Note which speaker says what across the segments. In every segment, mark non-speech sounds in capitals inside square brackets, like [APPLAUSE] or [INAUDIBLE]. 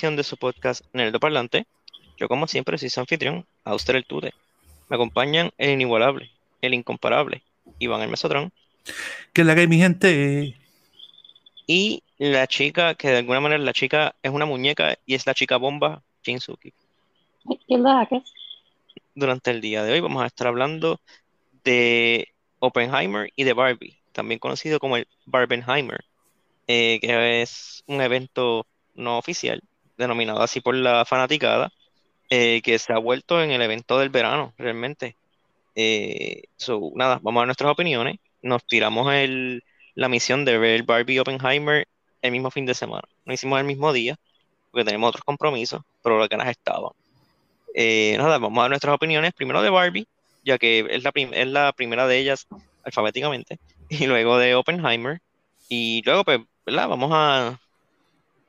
Speaker 1: edición de su podcast Nerdo Parlante. Yo, como siempre, soy su anfitrión, Auster el Tude. Me acompañan el inigualable, el incomparable, Iván el Mesotrón.
Speaker 2: Que la que hay, mi gente.
Speaker 1: Y la chica, que de alguna manera la chica es una muñeca y es la chica bomba, Shinsuki.
Speaker 3: ¿Qué la que
Speaker 1: Durante el día de hoy vamos a estar hablando de Oppenheimer y de Barbie, también conocido como el Barbenheimer, eh, que es un evento no oficial, denominado así por la fanaticada, eh, que se ha vuelto en el evento del verano, realmente. Eh, nada, vamos a nuestras opiniones. Nos tiramos el, la misión de ver Barbie Oppenheimer el mismo fin de semana. No hicimos el mismo día, porque tenemos otros compromisos, pero las ganas estaban. nada, vamos a ver nuestras opiniones. Primero de Barbie, ya que es la, es la primera de ellas alfabéticamente, [LAUGHS] y luego de Oppenheimer, y luego, pues, ¿verdad? Vamos a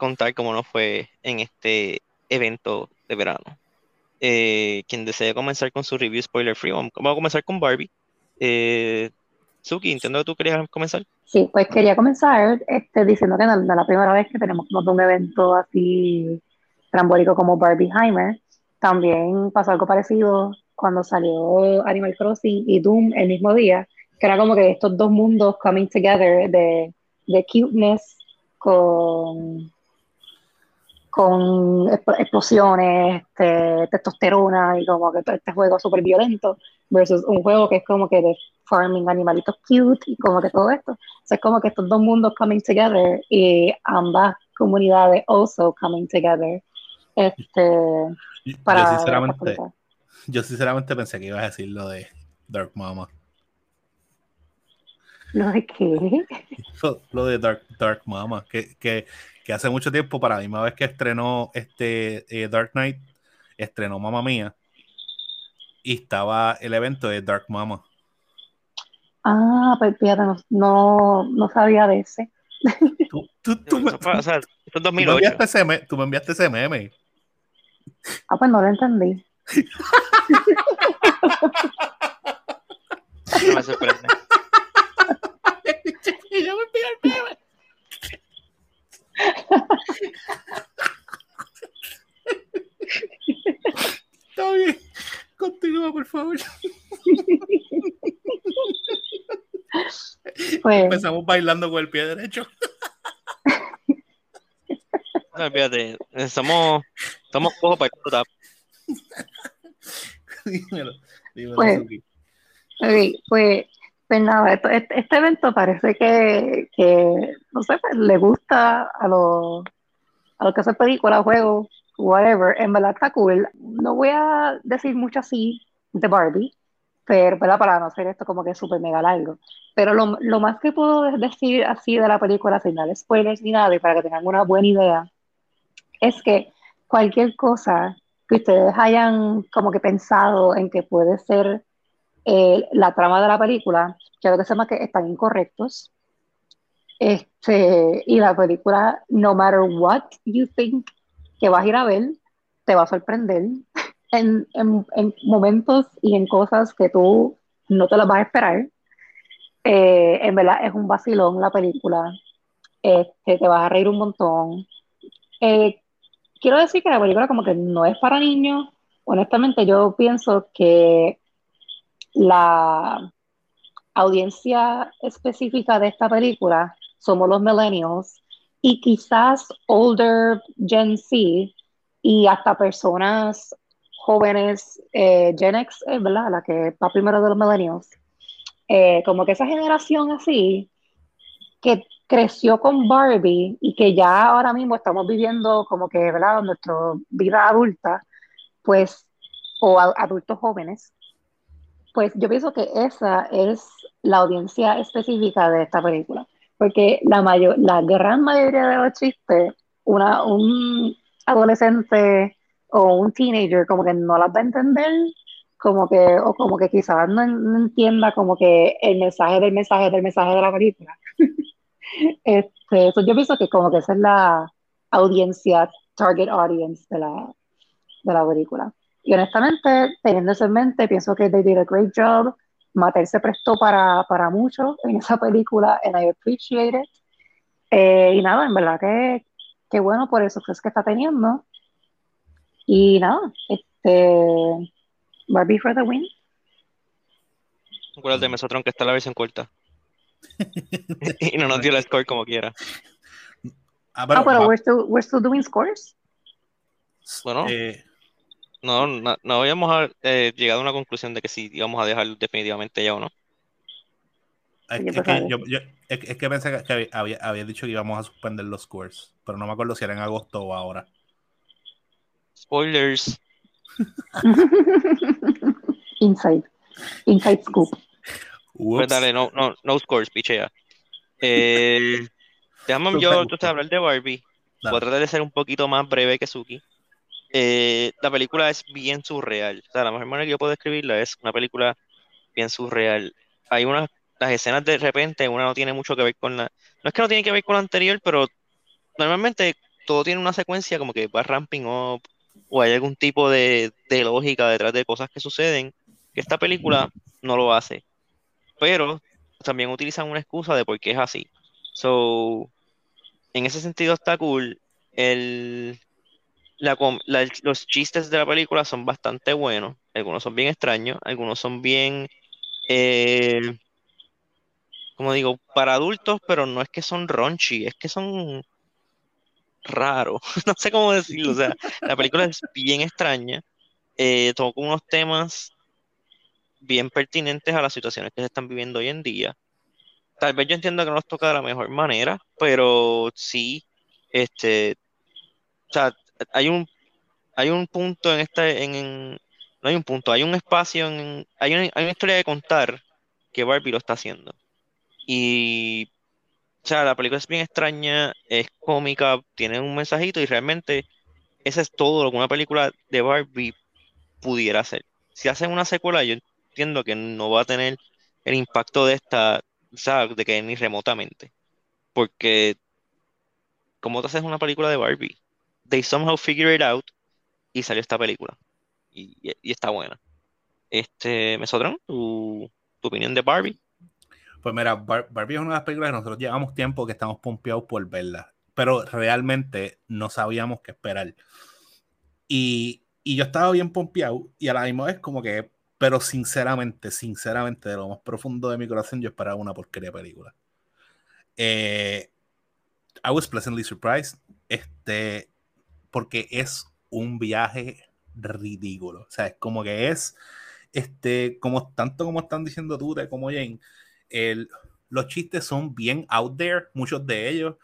Speaker 1: contar cómo nos fue en este evento de verano. Eh, quien desee comenzar con su review spoiler free, vamos a comenzar con Barbie. Eh, Suki, entiendo que tú querías comenzar.
Speaker 3: Sí, pues quería comenzar este, diciendo que no, es la primera vez que tenemos un evento así trambólico como Barbieheimer. También pasó algo parecido cuando salió Animal Crossing y Doom el mismo día, que era como que estos dos mundos coming together de, de cuteness con, con explosiones, este, testosterona y como que este juego súper violento versus un juego que es como que de farming animalitos cute y como que todo esto. O sea, es como que estos dos mundos coming together y ambas comunidades also coming together. Este, para
Speaker 2: yo sinceramente, yo sinceramente pensé que ibas a decir lo de Dark Mama.
Speaker 3: ¿Lo de qué?
Speaker 2: Lo, de Dark, Dark Mama, que, que, que, hace mucho tiempo, para la misma vez que estrenó este eh, Dark Knight, estrenó Mamma Mía, y estaba el evento de Dark Mama.
Speaker 3: Ah, pues fíjate, no, no, sabía de ese.
Speaker 2: Tú, tú, tú, me, o sea, tú, me enviaste ese meme, tú me enviaste ese meme.
Speaker 3: Ah, pues no lo entendí.
Speaker 1: no me sorprende.
Speaker 2: Y yo me pido el meme. Está bien. Continúa, por favor. Pues, Empezamos bailando con el pie derecho.
Speaker 1: No, fíjate, estamos, estamos cojo para el tap.
Speaker 3: dímelo, dímelo, pues, okay, pues, pues nada, este, este, evento parece que, que no sé, pues, le gusta a los, a los que hacen películas, juegos, whatever, en verdad está cool. No voy a decir mucho así de Barbie, pero para no hacer esto como que súper mega largo. Pero lo, lo, más que puedo decir así de la película, sin dar spoilers ni nada, y para que tengan una buena idea, es que cualquier cosa que ustedes hayan como que pensado en que puede ser eh, la trama de la película, quiero que sepan que están incorrectos. Este, y la película, no matter what you think que vas a ir a ver, te va a sorprender [LAUGHS] en, en, en momentos y en cosas que tú no te las vas a esperar. Eh, en verdad es un vacilón la película. Este, te vas a reír un montón. Eh, quiero decir que la película como que no es para niños. Honestamente, yo pienso que la audiencia específica de esta película somos los millennials y quizás older Gen Z y hasta personas jóvenes eh, Gen X, eh, ¿verdad? La que va primero de los millennials. Eh, como que esa generación así, que creció con Barbie y que ya ahora mismo estamos viviendo como que, ¿verdad? Nuestra vida adulta, pues, o adultos jóvenes, pues yo pienso que esa es la audiencia específica de esta película, porque la, mayor, la gran mayoría de los chistes, una, un adolescente o un teenager como que no las va a entender, como que, o como que quizás no, entienda como que el mensaje del mensaje del mensaje de la película. [LAUGHS] Este, eso yo pienso que como que esa es la audiencia, target audience de la, de la película. Y honestamente, teniendo eso en mente, pienso que they did a great job. Mattel se prestó para, para mucho en esa película, and I appreciate it. Eh, y nada, en verdad que qué bueno por eso que es que está teniendo. Y nada, este Barbie for the win.
Speaker 1: Acuérdate de Mesotron que está la versión corta. [LAUGHS] y no nos dio el score como quiera.
Speaker 3: Ah, pero, ah, we're, still, we're still doing scores.
Speaker 1: Bueno, eh, no, no, no, habíamos eh, llegado a una conclusión de que sí íbamos a dejar definitivamente ya o no.
Speaker 2: Es, que, yo, es, que, pensé que había, había, dicho que íbamos a suspender los scores, pero no me acuerdo si era en agosto o ahora.
Speaker 1: Spoilers. [LAUGHS]
Speaker 3: Inside. Inside Scoop.
Speaker 1: Pues dale, no, no, no scores, pichea. Eh, [LAUGHS] déjame yo hablar de Barbie. Voy a tratar de ser un poquito más breve que Suki. Eh, la película es bien surreal. O sea, la mejor manera que yo puedo describirla es una película bien surreal. Hay unas, las escenas de repente, una no tiene mucho que ver con la. No es que no tiene que ver con la anterior, pero normalmente todo tiene una secuencia como que va ramping up o hay algún tipo de, de lógica detrás de cosas que suceden, que esta película no lo hace. Pero también utilizan una excusa de por qué es así. So, en ese sentido está cool. El, los chistes de la película son bastante buenos. Algunos son bien extraños, algunos son bien, eh, como digo, para adultos, pero no es que son raunchy, es que son raros. [LAUGHS] no sé cómo decirlo. O sea, la película es bien extraña. Eh, toca unos temas bien pertinentes a las situaciones que se están viviendo hoy en día. Tal vez yo entiendo que no nos toca de la mejor manera, pero sí, este, o sea, hay un, hay un punto en esta, en, no hay un punto, hay un espacio, en, hay, una, hay una historia de contar que Barbie lo está haciendo. Y, o sea, la película es bien extraña, es cómica, tiene un mensajito y realmente ese es todo lo que una película de Barbie pudiera hacer. Si hacen una secuela, yo entiendo que no va a tener el impacto de esta, o sea, de que ni remotamente. Porque, ¿cómo te haces una película de Barbie? They somehow figure it out y salió esta película. Y, está buena. Este, Mesotron, ¿tu, tu opinión de Barbie.
Speaker 2: Pues mira, Barbie es una de las películas que nosotros llevamos tiempo que estamos pompeados por verla, pero realmente no sabíamos qué esperar. Y, y yo estaba bien pompeado y a la misma vez como que pero sinceramente, sinceramente, de lo más profundo de mi corazón, yo esperaba una porquería película. Eh, I was pleasantly surprised. Este, porque es un viaje ridículo. O sea, es como que es, este, como tanto como están diciendo tú, como Jane, el, los chistes son bien out there, muchos de ellos.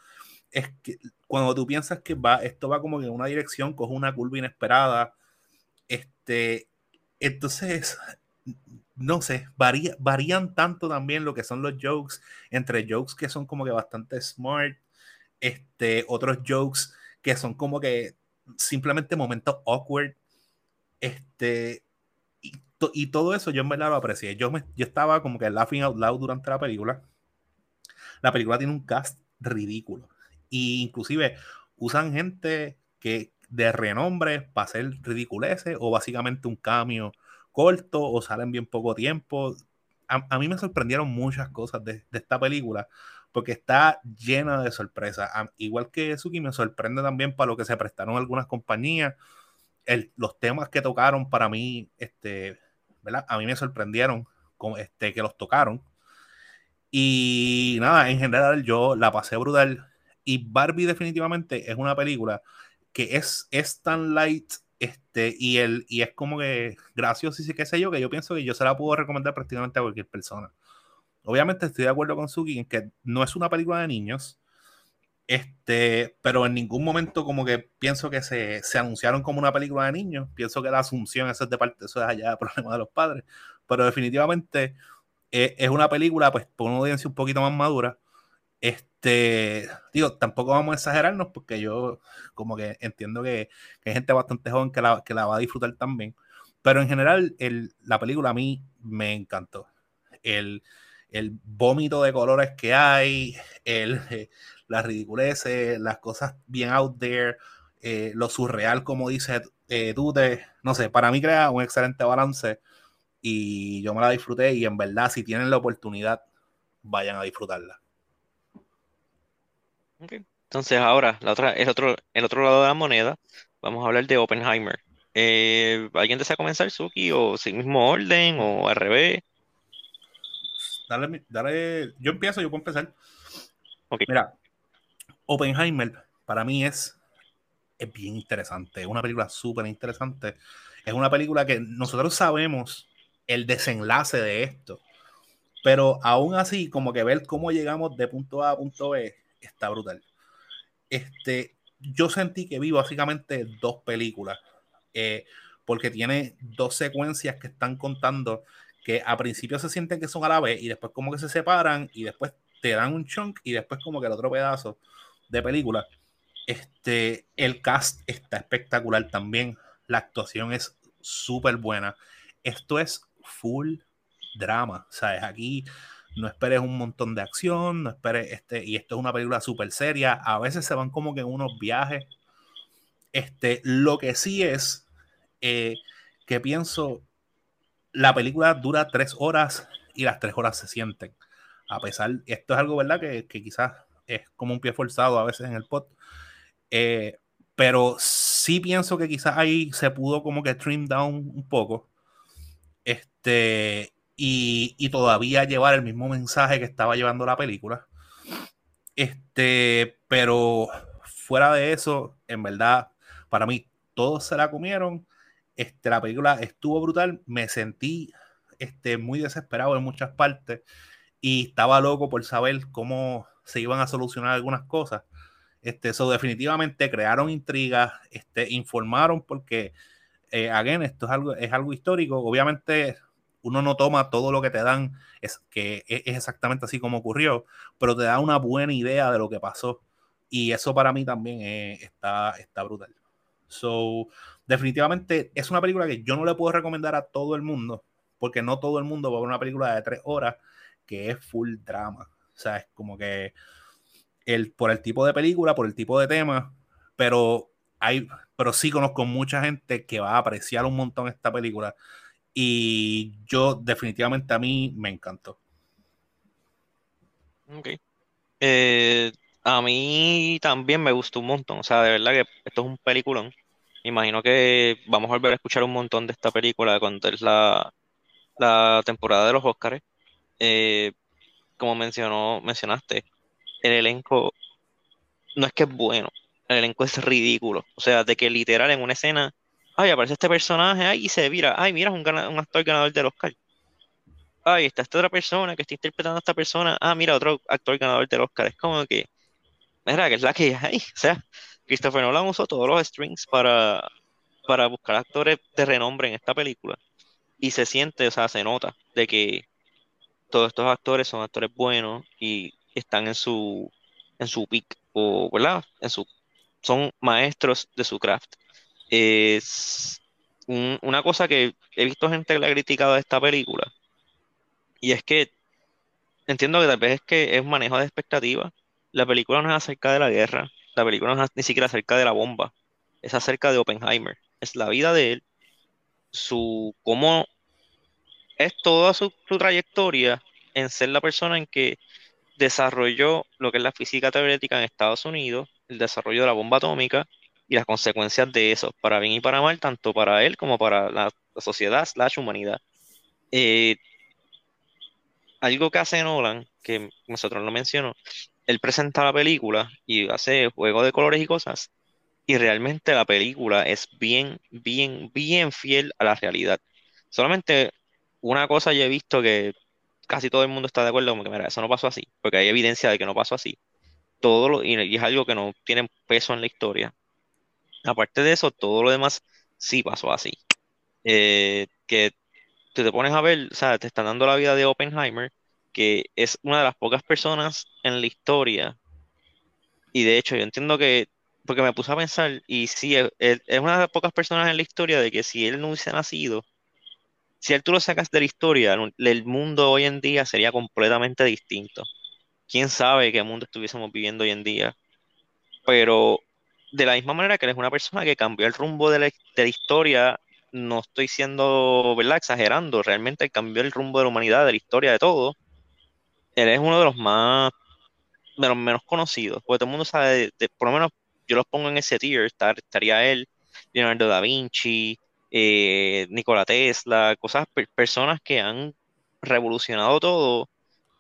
Speaker 2: Es que cuando tú piensas que va, esto va como que en una dirección, coge una curva inesperada, este, entonces, no sé, varían tanto también lo que son los jokes, entre jokes que son como que bastante smart, este, otros jokes que son como que simplemente momentos awkward, este, y, todo eso yo en verdad lo aprecié. Yo, me, yo estaba como que laughing out loud durante la película. La película tiene un cast ridículo. Y inclusive usan gente que, de renombre para hacer ridiculeces o básicamente un cambio corto o salen bien poco tiempo. A, mí me sorprendieron muchas cosas de, esta película porque está llena de sorpresas. igual que Suki, me sorprende también para lo que se prestaron algunas compañías. los temas que tocaron para mí, este, ¿verdad? A mí me sorprendieron con, este, que los tocaron. Y nada, en general yo la pasé brutal. Y Barbie definitivamente es una película que es, es tan light este, y, el, y es como que gracioso y qué sé yo, que yo pienso que yo se la puedo recomendar prácticamente a cualquier persona. Obviamente estoy de acuerdo con Suki en que no es una película de niños, este, pero en ningún momento como que pienso que se, se anunciaron como una película de niños. Pienso que la asunción esa es de parte, eso es allá problema de los padres. Pero definitivamente eh, es una película pues por una audiencia un poquito más madura este, digo, tampoco vamos a exagerarnos porque yo como que entiendo que, hay gente bastante joven que la, que la va a disfrutar también. Pero en general, el, la película a mí me encantó. El, el vómito de colores que hay, el, [LAUGHS] las ridiculeces, las cosas bien out there, eh, lo surreal, como dice eh, no sé, para mí crea un excelente balance y yo me la disfruté y en verdad, si tienen la oportunidad, vayan a disfrutarla.
Speaker 1: Okay. Entonces ahora, la otra, el otro, el otro lado de la moneda, vamos a hablar de Oppenheimer. Eh, ¿alguien desea comenzar, Suki? ¿O sin mismo orden? ¿O al revés?
Speaker 2: Dale, dale, yo empiezo, yo puedo empezar.
Speaker 1: Ok.
Speaker 2: Mira, Oppenheimer para mí es, es bien interesante, es una película súper interesante. Es una película que nosotros sabemos el desenlace de esto, pero aún así, como que ver cómo llegamos de punto A a punto B está brutal. Este, yo sentí que vi básicamente dos películas, eh, porque tiene dos secuencias que están contando que a principio se sienten que son a la vez y después como que se separan y después te dan un chunk y después como que el otro pedazo de película. Este, el cast está espectacular también, la actuación es súper buena. Esto es full drama, ¿sabes? Aquí no esperes un montón de acción, no esperes este, y esto es una película súper seria, a veces se van como que en unos viajes. Este, lo que sí es eh, que pienso, la película dura tres horas y las tres horas se sienten. A pesar, esto es algo, ¿verdad? Que, que quizás es como un pie forzado a veces en el pod. Eh, pero sí pienso que quizás ahí se pudo como que trim down un poco. Este, y, y, todavía llevar el mismo mensaje que estaba llevando la película. Este, pero fuera de eso, en verdad, para mí, todos se la comieron este, la película estuvo brutal, me sentí este, muy desesperado en muchas partes y estaba loco por saber cómo se iban a solucionar algunas cosas. Este, eso definitivamente crearon intrigas, este, informaron porque, eh, again, esto es algo, es algo histórico. Obviamente uno no toma todo lo que te dan, es que es, exactamente así como ocurrió, pero te da una buena idea de lo que pasó. Y eso para mí también eh, está, está brutal. So, definitivamente es una película que yo no le puedo recomendar a todo el mundo, porque no todo el mundo va a ver una película de tres horas que es full drama. O sea, es como que el, por el tipo de película, por el tipo de tema, pero hay, pero sí conozco mucha gente que va a apreciar un montón esta película. Y yo definitivamente a mí me encantó.
Speaker 1: Ok. Eh, a mí también me gustó un montón. O sea, de verdad que esto es un peliculón. Imagino que vamos a volver a escuchar un montón de esta película cuando es la, la temporada de los Oscars. Eh, como mencionó, mencionaste, el elenco no es que es bueno, el elenco es ridículo. O sea, de que literal en una escena, ay, aparece este personaje, ay, y se vira, ay, mira, es un, un actor ganador del Oscar. Ay, está esta otra persona que está interpretando a esta persona, ah, mira, otro actor ganador del Oscar. Es como que, mira, que es la que hay. O sea, Christopher Nolan usó todos los strings para, para buscar actores de renombre en esta película. Y se siente, o sea, se nota de que todos estos actores son actores buenos y están en su en su peak o verdad en su son maestros de su craft. Es una cosa que he visto gente que le ha criticado a esta película y es que entiendo que tal vez es que es manejo de expectativas. La película no es acerca de la guerra la película no es ni siquiera acerca de la bomba es acerca de Oppenheimer es la vida de él su cómo es toda su, trayectoria en ser la persona en que desarrolló lo que es la física teórica en Estados Unidos, el desarrollo de la bomba atómica y las consecuencias de eso, para bien y para mal, tanto para él como para la, sociedad slash humanidad. Eh, algo que hace Nolan, que nosotros lo mencionó, él presenta la película y hace juego de colores y cosas, y realmente la película es bien, bien, bien fiel a la realidad. Solamente una cosa yo he visto que casi todo el mundo está de acuerdo con que, mira, eso no pasó así, porque hay evidencia de que no pasó así. Todo y es algo que no tiene peso en la historia. Aparte de eso, todo lo demás sí pasó así. Eh, que tú te pones a ver, o sea, te están dando la vida de Oppenheimer, que es una de las pocas personas en la historia. Y de hecho, yo entiendo que, porque me puse a pensar, y sí, es, es una de las pocas personas en la historia de que si él no hubiese nacido, si él tú lo sacas de la historia, el mundo hoy en día sería completamente distinto. Quién sabe qué mundo estuviésemos viviendo hoy en día. Pero de la misma manera que él es una persona que cambió el rumbo de la, historia, no estoy siendo, ¿verdad? Exagerando, realmente cambió el rumbo de la humanidad, de la historia, de todo. Él es uno de los más de los menos conocidos, porque todo el mundo sabe, de, por lo menos yo los pongo en ese tier, estaría él, Leonardo da Vinci, eh, Nikola Tesla, cosas, personas que han revolucionado todo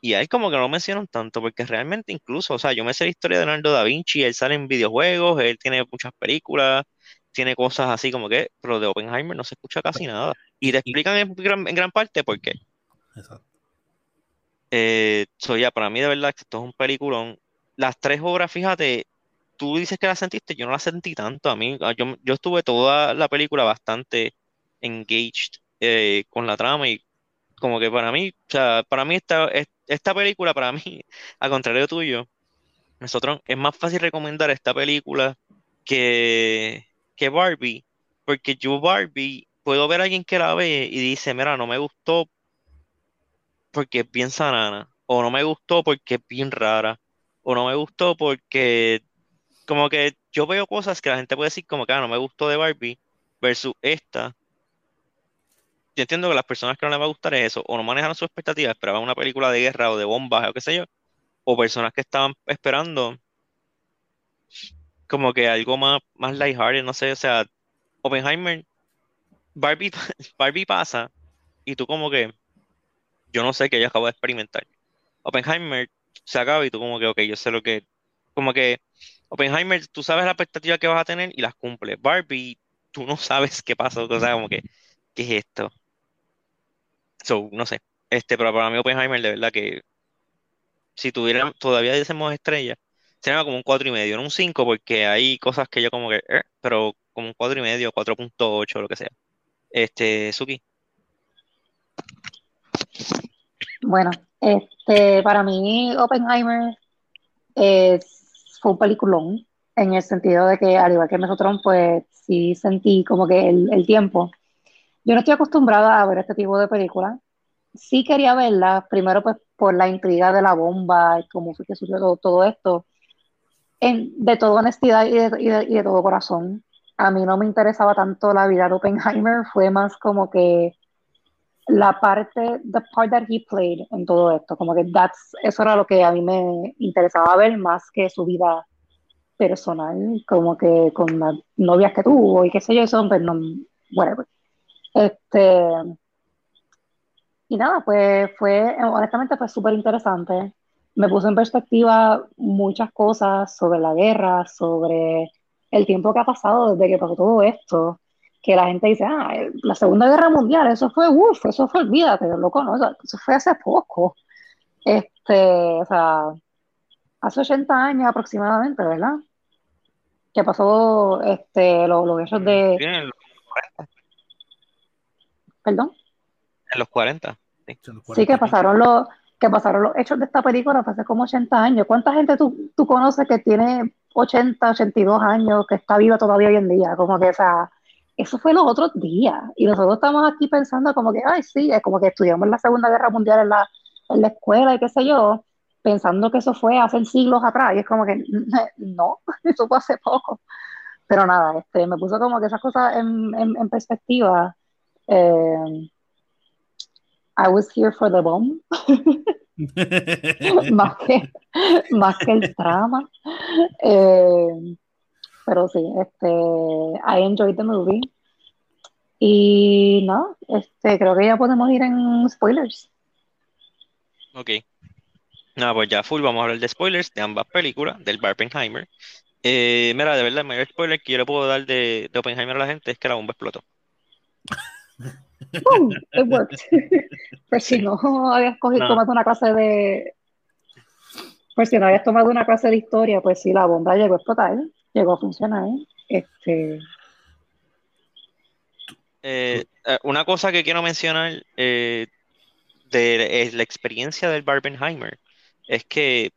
Speaker 1: y ahí como que no lo mencionan tanto, porque realmente incluso, o sea, yo me sé la historia de Leonardo da Vinci, él sale en videojuegos, él tiene muchas películas, tiene cosas así como que, pero de Oppenheimer no se escucha casi nada. Y te explican en gran, en gran parte por qué. Exacto. Eh, ya, para mí de verdad que esto es un peliculón. Las tres obras, fíjate, tú dices que las sentiste, yo no las sentí tanto. A mí, ah, yo, yo estuve toda la película bastante engaged eh, con la trama y como que para mí, o sea, para mí esta, esta película, para [LAUGHS] mí, al contrario tuyo, nosotros es más fácil recomendar esta película que, que Barbie, porque yo Barbie puedo ver a alguien que la ve y dice, mira, no me gustó porque es bien sanana, o no me gustó porque es bien rara, o no me gustó porque como que yo veo cosas que la gente puede decir como que ah, no me gustó de Barbie versus esta yo entiendo que las personas que no les va a gustar es eso, o no manejaron sus expectativas, esperaban una película de guerra o de bombas o qué sé yo, o personas que estaban esperando como que algo más, más lighthearted, no sé, o sea, Oppenheimer, Barbie, [LAUGHS] Barbie pasa y tú como que, yo no sé que yo acabo de experimentar. Oppenheimer se acaba y tú como que, ok, yo sé lo que, como que Oppenheimer, tú sabes la expectativa que vas a tener y las cumple. Barbie, tú no sabes qué pasa, o sea, como que, ¿qué es esto? So, no sé. Este, pero para mí Oppenheimer, de verdad que si tuviera, todavía decimos estrella, sería como un 4 y medio, no un 5, porque hay cosas que yo como que, eh, pero como un 4 y medio, 4.8, lo que sea. Este, Suki.
Speaker 3: Bueno, este, para mí Oppenheimer es, fue un peliculón, en el sentido de que, al igual que nosotros, pues sí sentí como que el, el tiempo yo no estoy acostumbrada a ver este tipo de películas. Sí quería verla, primero pues por la intriga de la bomba y cómo fue que sucedió todo, esto. De toda honestidad y de, todo corazón, a mí no me interesaba tanto la vida de Oppenheimer, fue más como que la parte, the part that he played en todo esto, como que that's, eso era lo que a mí me interesaba ver más que su vida personal, como que con las novias que tuvo y qué sé yo, eso, pero pues, no, whatever. Este, y nada, pues fue, honestamente, fue súper interesante. Me puso en perspectiva muchas cosas sobre la guerra, sobre el tiempo que ha pasado desde que pasó todo esto. Que la gente dice, ah, la Segunda Guerra Mundial, eso fue, uff, eso fue, olvídate, loco, ¿no? Eso, fue hace poco. Este, o sea, hace 80 años aproximadamente, ¿verdad? Que pasó este, los, los hechos de. ¿Perdón?
Speaker 1: En los 40.
Speaker 3: Sí, que pasaron los que pasaron los hechos de esta película hace como 80 años. ¿Cuánta gente tú, tú conoces que tiene 80, 82 años, que está viva todavía hoy en día? Como que, o sea, eso fue los otros días. Y nosotros estamos aquí pensando como que, ay, sí, es como que estudiamos la Segunda Guerra Mundial en la, en la escuela y qué sé yo, pensando que eso fue hace siglos atrás. Y es como que, [LAUGHS] no, [LAUGHS] eso fue hace poco. Pero nada, este, me puso como que esas cosas en, en, en perspectiva eh, I was here for the bomb. [LAUGHS] más, que, más que el trama. Eh, pero sí, este, I enjoyed the movie. Y no, este, creo que ya podemos ir en spoilers.
Speaker 1: Ok. No, pues ya full, vamos a hablar de spoilers de ambas películas, del Barbenheimer. Eh, mira, de verdad, el mayor spoiler que yo le puedo dar de, de Oppenheimer a la gente es que la bomba explotó. [LAUGHS]
Speaker 3: ¡Pum! It worked. [LAUGHS] Pues si no habías cogido, tomado una clase de. Pues si no habías tomado una clase de historia, pues sí, la bomba llegó a explotar, llegó a funcionar. Este.
Speaker 1: Eh, eh, una cosa que quiero mencionar eh, de la experiencia del Barbenheimer es que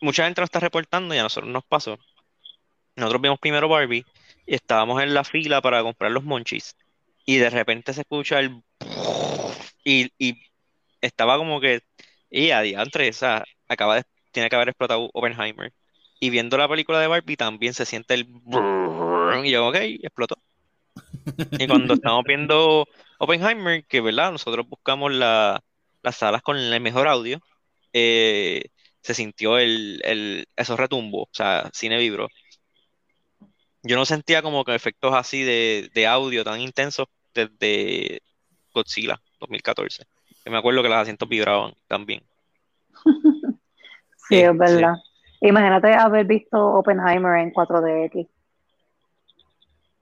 Speaker 1: mucha gente lo está reportando y a nosotros nos pasó. Nosotros vimos primero Barbie y estábamos en la fila para comprar los monchis y de repente se escucha el y, y estaba como que y adiante, o sea, acaba tiene que haber explotado Oppenheimer. Y viendo la película de Barbie también se siente el y yo, ok, explotó. [LAUGHS] Y cuando estamos viendo Oppenheimer, que verdad, nosotros buscamos la, las salas con el mejor audio, eh, se sintió el, el, esos retumbos, o sea, cine vibró. Yo no sentía como que efectos así de, de audio tan intensos desde Godzilla 2014. Yo me acuerdo que los asientos vibraban también. [LAUGHS]
Speaker 3: sí, es verdad. Imagínate haber visto Oppenheimer en 4DX.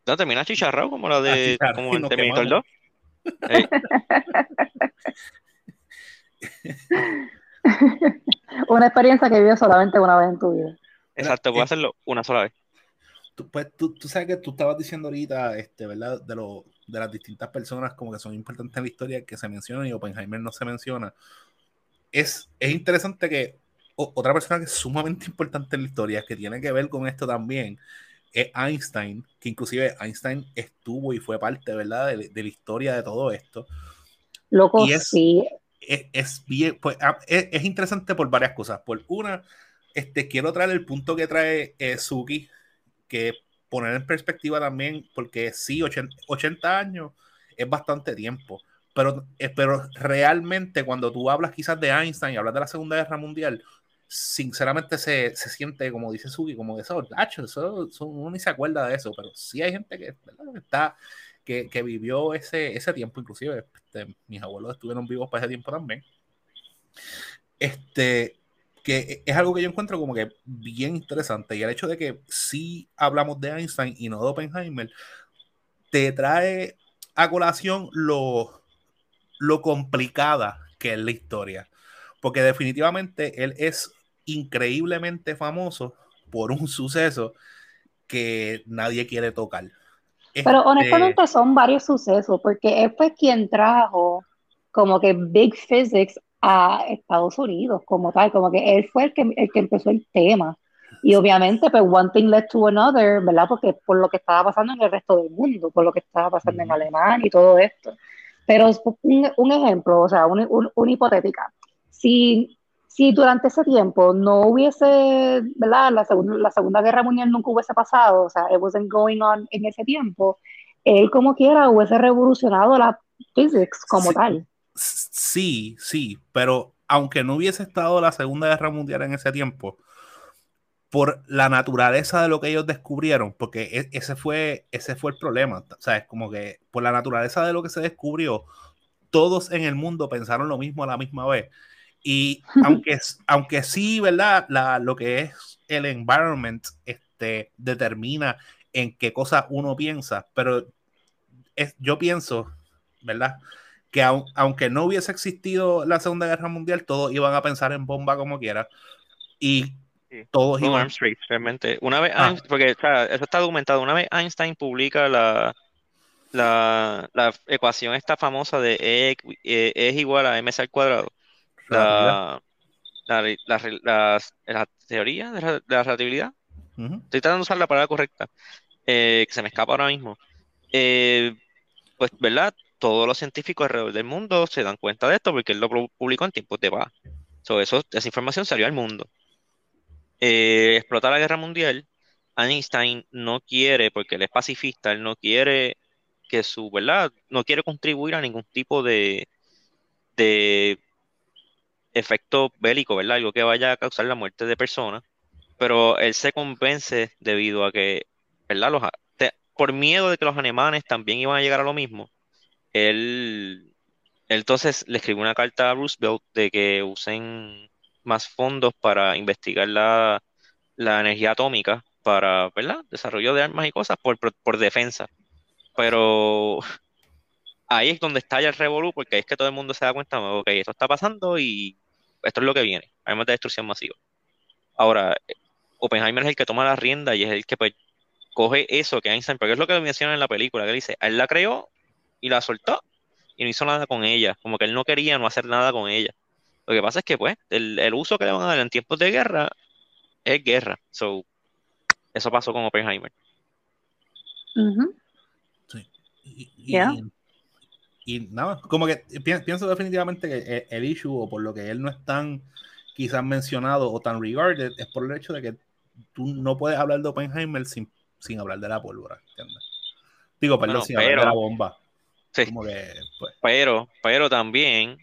Speaker 1: No, termina chicharrado como la de como en Terminator 2. [LAUGHS]
Speaker 3: una experiencia que vives solamente una vez en tu vida.
Speaker 1: Exacto, puedo hacerlo una sola vez.
Speaker 2: Tú, pues, tú, tú, sabes que tú estabas diciendo ahorita, este, ¿verdad? De, lo, de las distintas personas como que son importantes en la historia que se mencionan y Oppenheimer no se menciona. Es, es interesante que otra persona que es sumamente importante en la historia, que tiene que ver con esto también, es Einstein, que inclusive Einstein estuvo y fue parte, ¿verdad?, de, de la historia de todo esto.
Speaker 3: Loco, y es, sí.
Speaker 2: Es, es bien, pues, ah, es, es, interesante por varias cosas. Por una, este, quiero traer el punto que trae eh, Suki, que poner en perspectiva también, porque sí, 80, 80 años es bastante tiempo. Pero, eh, pero realmente cuando tú hablas quizás de Einstein y hablas de la Segunda Guerra Mundial, sinceramente se, se, siente, como dice Suki, como de eso, eso, eso, uno ni se acuerda de eso, pero sí hay gente que, está, que, que, vivió ese, ese tiempo, inclusive este, mis abuelos estuvieron vivos para ese tiempo también. Este, que es algo que yo encuentro como que bien interesante y el hecho de que sí hablamos de Einstein y no de Oppenheimer, te trae a colación lo, lo complicada que es la historia. Porque definitivamente él es increíblemente famoso por un suceso que nadie quiere tocar.
Speaker 3: Pero este honestamente son varios sucesos, porque él fue quien trajo como que Big Physics a Estados Unidos como tal, como que él fue el que, el que empezó el tema. Y obviamente, pues, one thing led to another, ¿verdad? Porque por lo que estaba pasando en el resto del mundo, por lo que estaba pasando en Alemania y todo esto. Pero un, un ejemplo, o sea, una un, un hipotética. Si si durante ese tiempo no hubiese, ¿verdad? La, segunda, la Segunda Guerra Mundial nunca hubiese pasado, o sea, it wasn't going on en ese tiempo, él como quiera hubiese revolucionado la physics como tal.
Speaker 2: Sí, sí, pero aunque no hubiese estado la Segunda Guerra Mundial en ese tiempo, por la naturaleza de lo que ellos descubrieron, porque e, ese fue, ese fue el problema, o sea, es como que por la naturaleza de lo que se descubrió, todos en el mundo pensaron lo mismo a la misma vez y [LAUGHS] aunque, aunque sí, ¿verdad? La, lo que es el environment este, determina en qué cosas uno piensa, pero es, yo pienso, ¿verdad? Que aunque no hubiese existido la Segunda Guerra Mundial, todos iban a pensar en bomba como quiera. Y todos iban...
Speaker 1: realmente. Una vez, ah. porque eso está documentado, una vez Einstein publica la, la, la ecuación esta famosa de E, e es igual a mc al cuadrado la, la, teoría de la, relatividad. Estoy tratando de usar la palabra correcta, eh, que se me escapa ahora mismo. Eh, pues, ¿verdad? Todos los científicos alrededor del mundo se dan cuenta de esto porque él lo publicó en tiempos de paz. eso, esa información salió al mundo. Eh, explota la guerra mundial. Einstein no quiere, porque él es pacifista, él no quiere que su, ¿verdad? No quiere contribuir a ningún tipo de, de efecto bélico, ¿verdad? Algo que vaya a causar la muerte de personas, pero él se convence debido a que, ¿verdad? Los, por miedo de que los alemanes también iban a llegar a lo mismo, él, entonces le escribió una carta a Roosevelt de que usen más fondos para investigar la, la energía atómica para, ¿verdad? Desarrollo de armas y cosas por, por, defensa. Pero ahí es donde estalla el revolú, porque ahí es que todo el mundo se da cuenta, ok, esto está pasando y esto es lo que viene, además de destrucción masiva. Ahora, Oppenheimer es el que toma la rienda y es el que pues, coge eso que Einstein, porque es lo que menciona en la película, que dice, él la creó y la soltó y no hizo nada con ella, como que él no quería no hacer nada con ella. Lo que pasa es que pues el, uso que le van a dar en tiempos de guerra es guerra. So, eso pasó con Oppenheimer.
Speaker 2: Sí. Y, y nada, como que pienso definitivamente que el issue, o por lo que él no es tan quizás mencionado o tan regarded, es por el hecho de que tú no puedes hablar de Oppenheimer sin, sin hablar de la pólvora, Digo, perdón, sin hablar de la bomba.
Speaker 1: Sí. Pues. Pero, pero también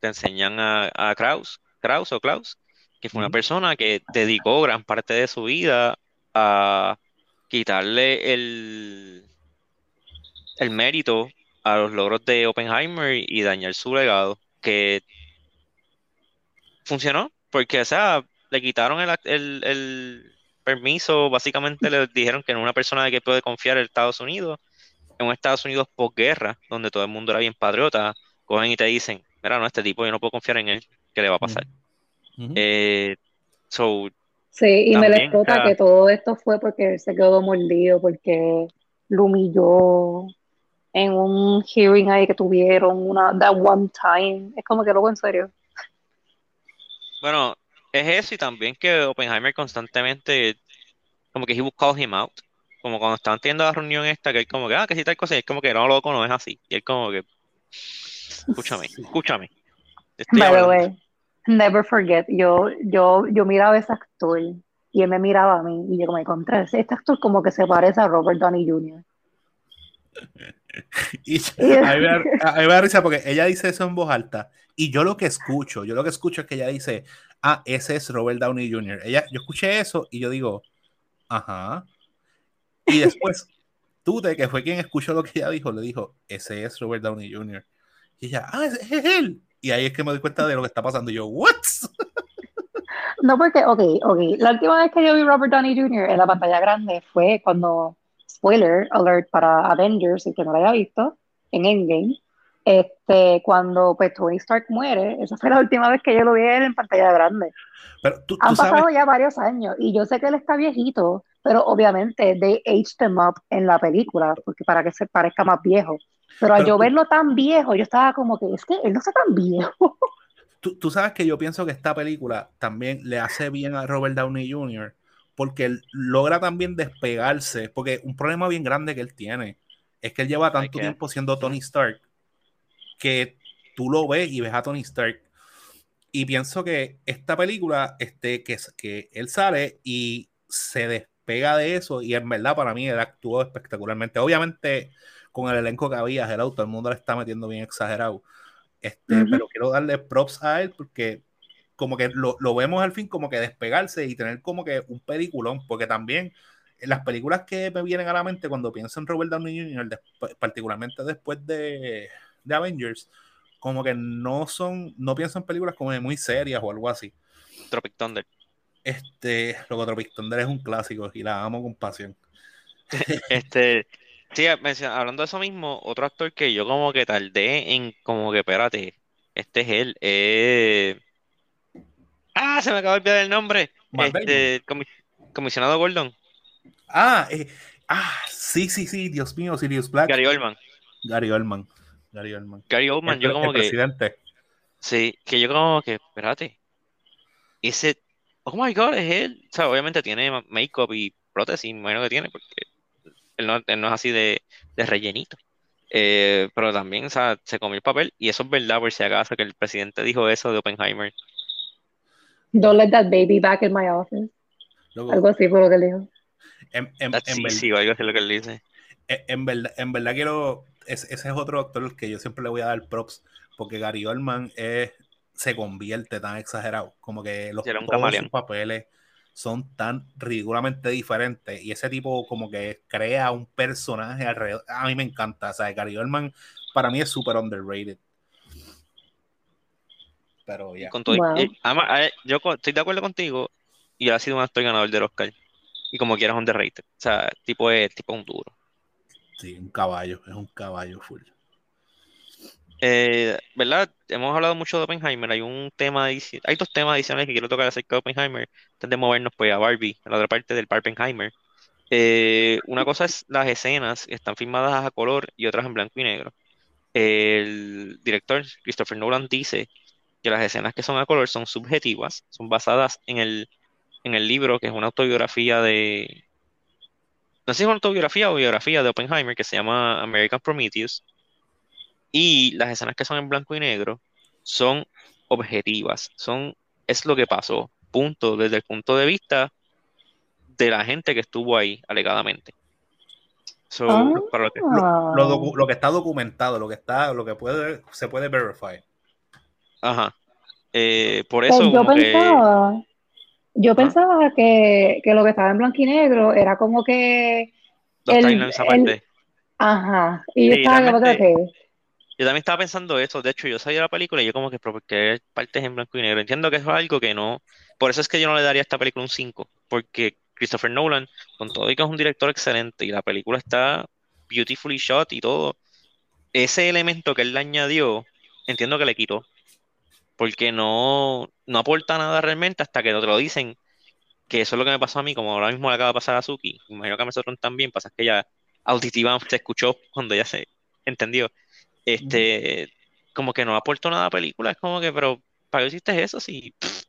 Speaker 1: te enseñan a, a Kraus, Kraus o Klaus, que fue una persona que dedicó gran parte de su vida a quitarle el, el mérito a los logros de Oppenheimer y dañar su legado, que funcionó, porque, o sea, le quitaron el, el- el permiso, básicamente le dijeron que no una persona de que puede confiar en Estados Unidos, en un Estados Unidos posguerra, donde todo el mundo era bien patriota, cogen y te dicen, mira, no, este tipo yo no puedo confiar en él, ¿qué le va a pasar? Eh, so,
Speaker 3: Sí, y me le
Speaker 1: También,
Speaker 3: explota
Speaker 1: o sea-
Speaker 3: que todo esto fue porque él se quedó mordido, porque lo humilló en un hearing ahí que tuvieron, una, that one time. Es como que luego en serio.
Speaker 1: bueno, es eso y también que Oppenheimer constantemente, como que he would call him out, como cuando estaban teniendo la reunión esta, que él como que, ah, que si tal cosa, y él como que no, loco, no es así, y él como que, escúchame, escúchame, estoy
Speaker 3: By the way, never forget, yo, yo, yo miraba a ese actor y él me miraba a mí y yo como contra este actor como que se parece a Robert Downey Jr. [LAUGHS] [LAUGHS]
Speaker 2: Y a mí, me da, a mí me da risa porque ella dice eso en voz alta y yo lo que escucho, yo lo que escucho es que ella dice, ah, ese es Robert Downey Jr. Ella, yo escuché eso y yo digo, ajá. Y después, [LAUGHS] Tute, que fue quien escuchó lo que ella dijo, le dijo, ese es Robert Downey Jr. Y ella, ah, ese es él. Y ahí es que me doy cuenta de lo que está pasando. Y yo, ¿what? [LAUGHS]
Speaker 3: No, porque, ok, ok, la última vez que yo vi Robert Downey Jr. en la pantalla grande fue cuando, spoiler alert para Avengers, el que no lo haya visto, en Endgame, este, cuando pues Tony Stark muere, esa fue la última vez que yo lo vi en pantalla grande.
Speaker 2: Pero tú, tú
Speaker 3: Han
Speaker 2: sabes,
Speaker 3: pasado ya varios años y yo sé que él está viejito, pero obviamente they aged him up en la película, porque para que se parezca más viejo. Pero al
Speaker 2: Pero
Speaker 3: yo
Speaker 2: tú-
Speaker 3: verlo tan viejo, yo estaba como que, es que él no está tan viejo.
Speaker 2: tú, tú sabes que yo pienso que esta película también le hace bien a Robert Downey Jr. porque él logra también despegarse, porque un problema bien grande que él tiene es que él lleva tanto tiempo siendo Tony Stark que tú lo ves y ves a Tony Stark. Y pienso que esta película, este, que, que él sale y se despega de eso, y en verdad para mí él actuó espectacularmente. Obviamente, con el elenco que había, Hello, todo el mundo le está metiendo bien exagerado. Este. Pero quiero darle props a él porque como que lo, lo vemos al fin como que despegarse y tener como que un peliculón, porque también las películas que me vienen a la mente cuando pienso en Robert Downey Jr., particularmente después de, de Avengers, como que no son, no pienso en películas como de muy serias o algo así.
Speaker 1: Tropic Thunder.
Speaker 2: Este, Loco Tropic Thunder es un clásico y la amo con pasión. [LAUGHS]
Speaker 1: Este, sí, hablando de eso mismo, otro actor que yo como que tardé en, como que, espérate, este es él, eh... Ah, se me acaba de olvidar el nombre. Este, comi- comisionado Gordon,
Speaker 2: Ah, eh, ah, sí, sí, sí, Dios mío, Sirius Black.
Speaker 1: Gary Oldman.
Speaker 2: Gary Oldman. Gary Oldman.
Speaker 1: Gary Oldman,
Speaker 2: El,
Speaker 1: yo como
Speaker 2: el
Speaker 1: que,
Speaker 2: presidente.
Speaker 1: sí, que yo como que, espérate, ese, oh my God, es él. O sea, obviamente tiene ma- make-up y prótesis, bueno que tiene, porque él no, él no es así de, de rellenito. Eh, pero también, o sea, se comió el papel, y eso es verdad, por si acaso, que el presidente dijo eso de Oppenheimer.
Speaker 3: Don't let that baby back in my office.
Speaker 2: Loco,
Speaker 3: Algo así fue lo que él dijo.
Speaker 2: en, en- en
Speaker 1: o algo así lo que él dice.
Speaker 2: en, en verdad, en verdad quiero. es- ese es otro actor al que yo siempre le voy a dar props. Porque Gary Oldman es, se convierte tan exagerado. Como que los,
Speaker 1: Sí,
Speaker 2: sus papeles son tan ridículamente diferentes. Y ese tipo, como que crea un personaje alrededor. A mí me encanta. O sea, Gary Oldman para mí es súper underrated. Pero ya.
Speaker 1: Con todo,
Speaker 3: Wow.
Speaker 1: ama- yo estoy de acuerdo contigo, y ha sido un actor ganador del Oscar. Y como quieras, underrated. O sea, tipo es tipo un duro.
Speaker 2: Sí, un caballo. Es un caballo full.
Speaker 1: Eh, ¿verdad? Hemos hablado mucho de Oppenheimer. Hay un tema, hay dos temas adicionales que quiero tocar acerca de Oppenheimer. Antes de movernos pues a Barbie, a la otra parte del Barbenheimer. Eh, una cosa es las escenas que están filmadas a color y otras en blanco y negro. El director Christopher Nolan dice que las escenas que son a color son subjetivas, son basadas en el, en el libro que es una autobiografía de, no sé si es una autobiografía o biografía de Oppenheimer que se llama American Prometheus. Y las escenas que son en blanco y negro son objetivas, son, es lo que pasó, punto, desde el punto de vista de la gente que estuvo ahí, alegadamente. So,
Speaker 3: Ah.
Speaker 1: para lo que-
Speaker 2: Lo, lo lo que está documentado, lo que está, lo que puede, se puede verify.
Speaker 1: Ajá. Eh, por
Speaker 3: Pues
Speaker 1: eso,
Speaker 3: yo
Speaker 1: como que,
Speaker 3: pensaba Yo pensaba que, que lo que estaba en blanco y negro era como que
Speaker 1: Los
Speaker 3: el-
Speaker 1: timelines
Speaker 3: el-. Ajá, y yo
Speaker 1: Sí,
Speaker 3: estaba como que,
Speaker 1: Yo también estaba pensando eso. De hecho, yo salí de la película y yo como que, ¿pero por qué partes en blanco y negro? Entiendo que eso es algo que no... Por eso es que yo no le daría a esta película un 5. Porque Christopher Nolan, con todo y que es un director excelente y la película está beautifully shot y todo, ese elemento que él le añadió, entiendo que le quitó. Porque no, no aporta nada realmente hasta que te lo dicen. Que eso es lo que me pasó a mí, como ahora mismo le acaba de pasar a Suki. Imagino que a nosotros también. Pasa que ella auditiva se escuchó [LAUGHS] cuando ya se entendió. Este, como que no aportó nada a la película. Es como que, pero, ¿para qué hiciste eso? Si. pff.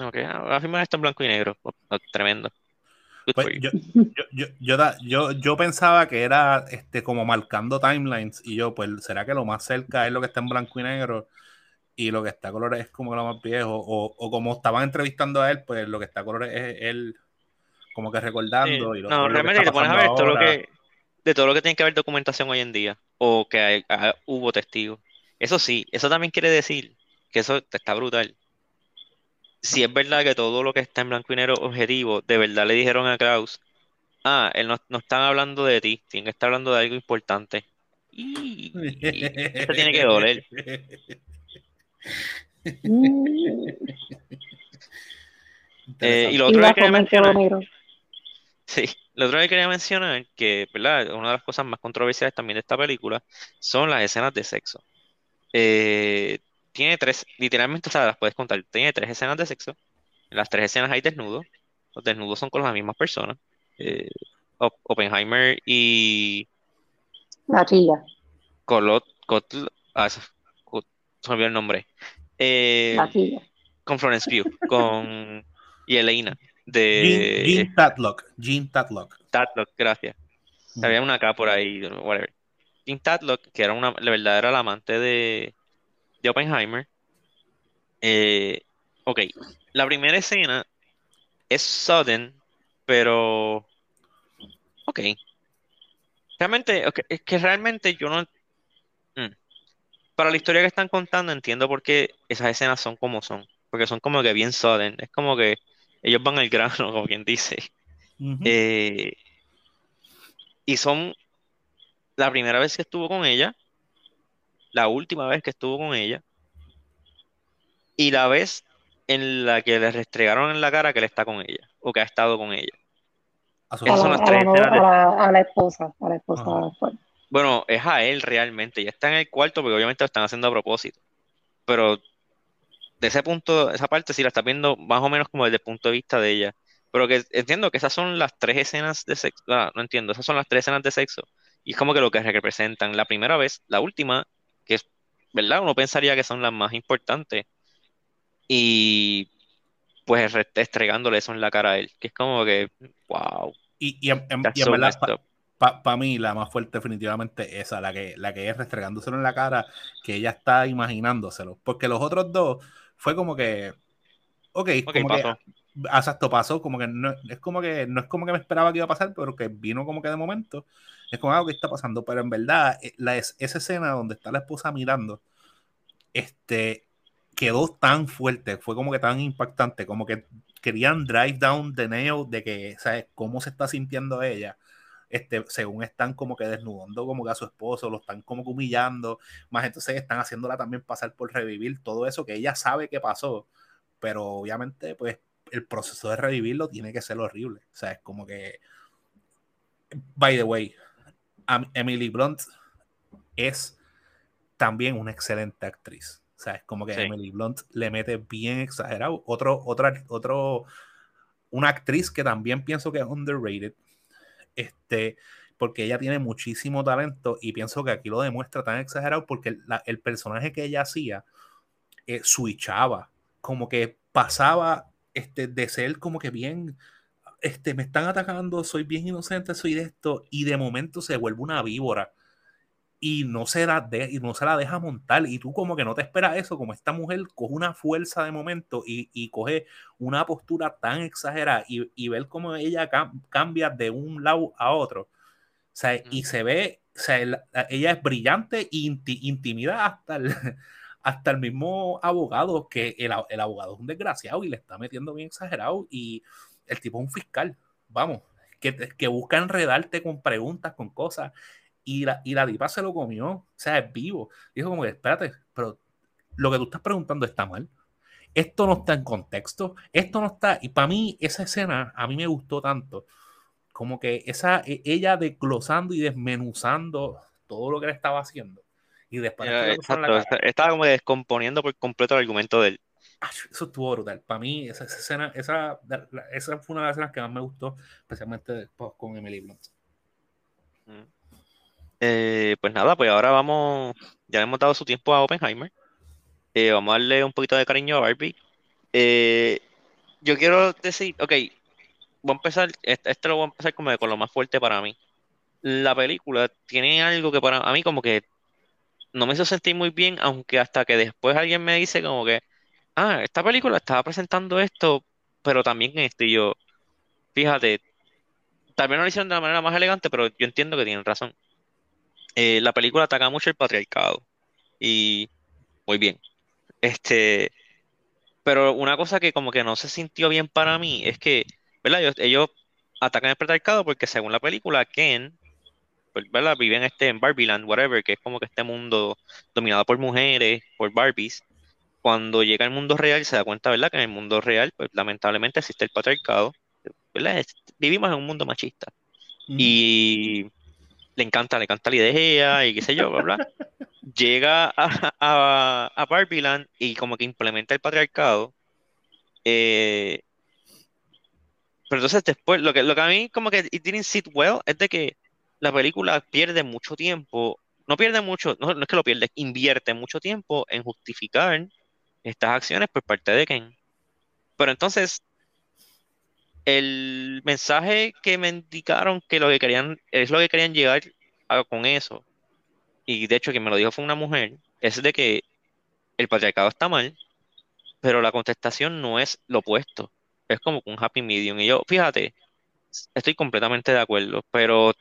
Speaker 1: Ok, ahora firmar esto en blanco y negro. Oh, oh, tremendo.
Speaker 2: Pues yo, yo, yo, yo, yo, pensaba que era este, como marcando timelines y yo, pues, ¿será que lo más cerca es lo que está en blanco y negro y lo que está a colores es como lo más viejo? O, o como estaban entrevistando a él, pues lo que está a colores es él como que recordando
Speaker 1: Sí,
Speaker 2: y lo,
Speaker 1: No, realmente, te pones a ver todo lo que, de todo lo que tiene que haber documentación hoy en día, o que hay- ah, hubo testigos. Eso sí, eso también quiere decir que eso está brutal. Si es verdad que todo lo que está en blanco y negro objetivo, de verdad le dijeron a Kraus, ah, él no, no están hablando de ti, tienen que estar hablando de algo importante. Y, eso tiene que doler.
Speaker 3: mm,
Speaker 1: Eh, y lo otro que quería mencionar. Sí, lo otro que quería mencionar, que, ¿verdad? Una de las cosas más controversiales también de esta película son las escenas de sexo. Eh, tiene tres, literalmente, o sea, las puedes contar. Tiene tres escenas de sexo. En las tres escenas hay desnudos. Los desnudos son con las mismas personas. Eh, Op- Oppenheimer y
Speaker 3: La chilla,
Speaker 1: Colot, Cotl- ah, se co- se me olvidó el nombre. Eh,
Speaker 3: la chilla.
Speaker 1: con Florence Pugh, con y Elena de
Speaker 2: Jean Tatlock. Jean Tatlock.
Speaker 1: Tatlock, gracias. Había una acá por ahí, whatever. Jean Tatlock, que era una, la verdad era la amante de, de Oppenheimer. Eh, ok, la primera escena es sudden, pero ok. Realmente, ok, es que realmente yo no. mm. Para la historia que están contando, entiendo por qué esas escenas son como son. Porque son como que bien sudden. Es como que ellos van al grano, [LAUGHS] como quien dice. Eh, y son la primera vez que estuvo con ella, la última vez que estuvo con ella, y la vez en la que le restregaron en la cara que él está con ella, o que ha estado con ella.
Speaker 2: A su
Speaker 3: A la, a la
Speaker 1: tres
Speaker 3: no-
Speaker 1: escenas de-
Speaker 3: a la- a la esposa, a la esposa
Speaker 2: Ajá.
Speaker 3: actual.
Speaker 1: Bueno, es a él realmente, ya está en el cuarto porque obviamente lo están haciendo a propósito. Pero de ese punto, esa parte sí la está viendo más o menos como desde el punto de vista de ella. Pero que entiendo que esas son las tres escenas de sexo. Ah, no entiendo, esas son las tres escenas de sexo. Y es como que lo que representan la primera vez, la última, que es, ¿verdad? Uno pensaría que son las más importantes. Y pues re- estregándole eso en la cara a él, que es como que, wow,
Speaker 2: Y, y en, y verdad, para mí, la más fuerte definitivamente esa, la que, la que es restregándoselo en la cara, que ella está imaginándoselo. Porque los otros dos fue como que, ok,
Speaker 1: Ok,
Speaker 2: como que. Exacto, pasó, como que no, es como que no es como que me esperaba que iba a pasar, pero que vino como que de momento, es como algo que está pasando, pero en verdad, eh, la, es- esa escena donde está la esposa mirando, este, quedó tan fuerte, fue como que tan impactante, como que querían drive down the nail de que, ¿sabes? Cómo se está sintiendo ella, este, según están como que desnudando como que a su esposo, lo están como que humillando, más entonces están haciéndola también pasar por revivir todo eso que ella sabe que pasó, pero obviamente pues el proceso de revivirlo tiene que ser horrible, o sea, es como que, by the way, Emily Blunt es también una excelente actriz. O sea, es como que
Speaker 1: Sí.
Speaker 2: Emily Blunt le mete bien exagerado. Otro, otra, otro, una actriz que también pienso que es underrated. Este, porque ella tiene muchísimo talento y pienso que aquí lo demuestra tan exagerado porque la- el personaje que ella hacía eh, switchaba, como que pasaba este, de ser como que bien, este, me están atacando, soy bien inocente, soy de esto, y de momento se vuelve una víbora y no se la, de- y no se la deja montar. Y tú como que no te esperas eso, como esta mujer coge una fuerza de momento y, y coge una postura tan exagerada y, y ver cómo ella cam- cambia de un lado a otro. O sea, y se ve, o sea, la- la- ella es brillante e inti- intimida hasta el, hasta el mismo abogado, que el, el, abogado es un desgraciado y le está metiendo bien exagerado y el tipo es un fiscal, vamos, que, que busca enredarte con preguntas, con cosas y la, y la dipa se lo comió, o sea, es vivo. Dijo como que, espérate, pero lo que tú estás preguntando está mal. Esto no está en contexto, esto no está, y para mí esa escena a mí me gustó tanto, como que esa, e, ella desglosando y desmenuzando todo lo que le estaba haciendo y después
Speaker 1: estaba como descomponiendo por completo el argumento de él.
Speaker 2: Eso estuvo brutal. Para mí, esa, escena, esa, esa, fue una de las escenas que más me gustó, especialmente con Emily Blunt.
Speaker 1: Mm. Eh, pues nada, pues ahora vamos, ya le hemos dado su tiempo a Oppenheimer. Eh, vamos a darle un poquito de cariño a Barbie. Eh, yo quiero decir, ok, voy a empezar, esto lo voy a empezar como con lo más fuerte para mí. La película tiene algo que para mí como que no me hizo sentir muy bien, aunque hasta que después alguien me dice como que, ah, esta película estaba presentando esto, pero también esto, y yo, fíjate, también lo hicieron de la manera más elegante, pero yo entiendo que tienen razón. Eh, la película ataca mucho el patriarcado, y muy bien. Este, pero una cosa que como que no se sintió bien para mí es que, ¿verdad? Ellos, ellos atacan el patriarcado porque según la película, Ken ¿verdad? Viven este en Barbieland, whatever, que es como que este mundo dominado por mujeres, por Barbies. Cuando llega al mundo real se da cuenta, ¿verdad? Que en el mundo real, pues lamentablemente existe el patriarcado, ¿verdad? vivimos en un mundo machista. Y le encanta, le encanta la idea y qué sé yo, ¿verdad? [LAUGHS] llega a, a, a Barbieland y como que implementa el patriarcado. Eh, pero entonces después, lo que, lo que a mí como que it didn't sit well es de que la película pierde mucho tiempo, no pierde mucho, no, es que lo pierde, invierte mucho tiempo en justificar estas acciones por parte de Ken. Pero entonces, el mensaje que me indicaron que lo que querían, es lo que querían llegar con eso, y de hecho quien me lo dijo fue una mujer, es de que el patriarcado está mal, pero la contestación no es lo opuesto, es como un happy medium. Y yo, fíjate, estoy completamente de acuerdo, pero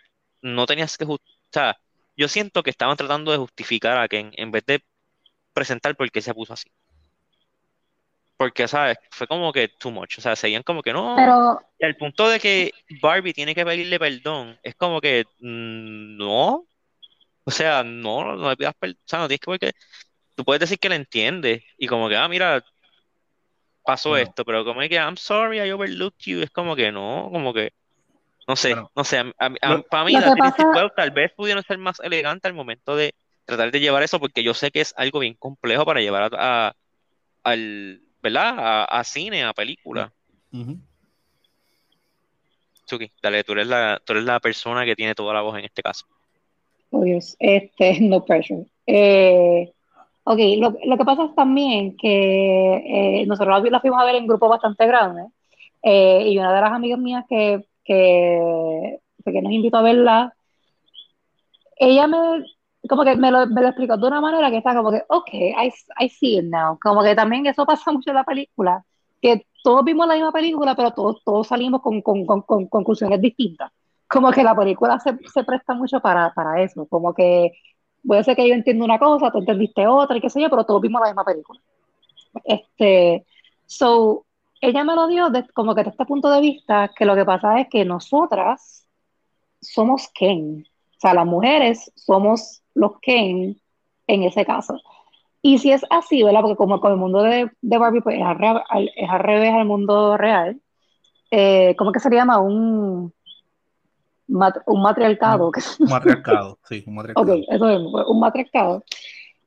Speaker 1: no tenías que, o sea, yo siento que estaban tratando de justificar a Ken en vez de presentar por qué se puso así. Porque, ¿sabes? Fue como que too much. O sea, seguían como que no.
Speaker 3: Pero.
Speaker 1: El punto de que Barbie tiene que pedirle perdón es como que mm, no. O sea, no, no le pidas perdón. O sea, no tienes que porque tú puedes decir que le entiendes y como que, ah, mira, pasó esto, pero como que I'm sorry, I overlooked you, es como que no, como que no sé, no sé, para mí la pasa... tal vez pudieron ser más elegante al momento de tratar de llevar eso, porque yo sé que es algo bien complejo para llevar a, al, ¿verdad? A, cine, a película. Chucky, dale, tú eres, la, tú eres la persona que tiene toda la voz en este caso.
Speaker 3: Oh Dios, este, [LAUGHS] no pressure. Eh, ok, lo, lo, que pasa es también que eh, nosotros la fuimos a ver en grupo bastante grande eh, y una de las amigas mías que que, que nos invitó a verla, ella me, como que me lo, me lo, explicó de una manera que está como que, ok, I, I see it now. Como que también eso pasa mucho en la película, que todos vimos la misma película, pero todos, todos salimos con, con, con, con conclusiones distintas. Como que la película se, se presta mucho para, para, eso, como que puede ser que yo entiendo una cosa, tú entendiste otra y qué sé yo, pero todos vimos la misma película. Este, so, ella me lo dio como que desde este punto de vista, que lo que pasa es que nosotras somos Ken. O sea, las mujeres somos los Ken en ese caso. Y si es así, ¿verdad? Porque como con el mundo de, de Barbie pues, es, al, revés al mundo real, eh, ¿cómo que se llama? Un, un matriarcado.
Speaker 2: Un matriarcado, sí, un [LAUGHS] matriarcado.
Speaker 3: Ok, eso es, un matriarcado.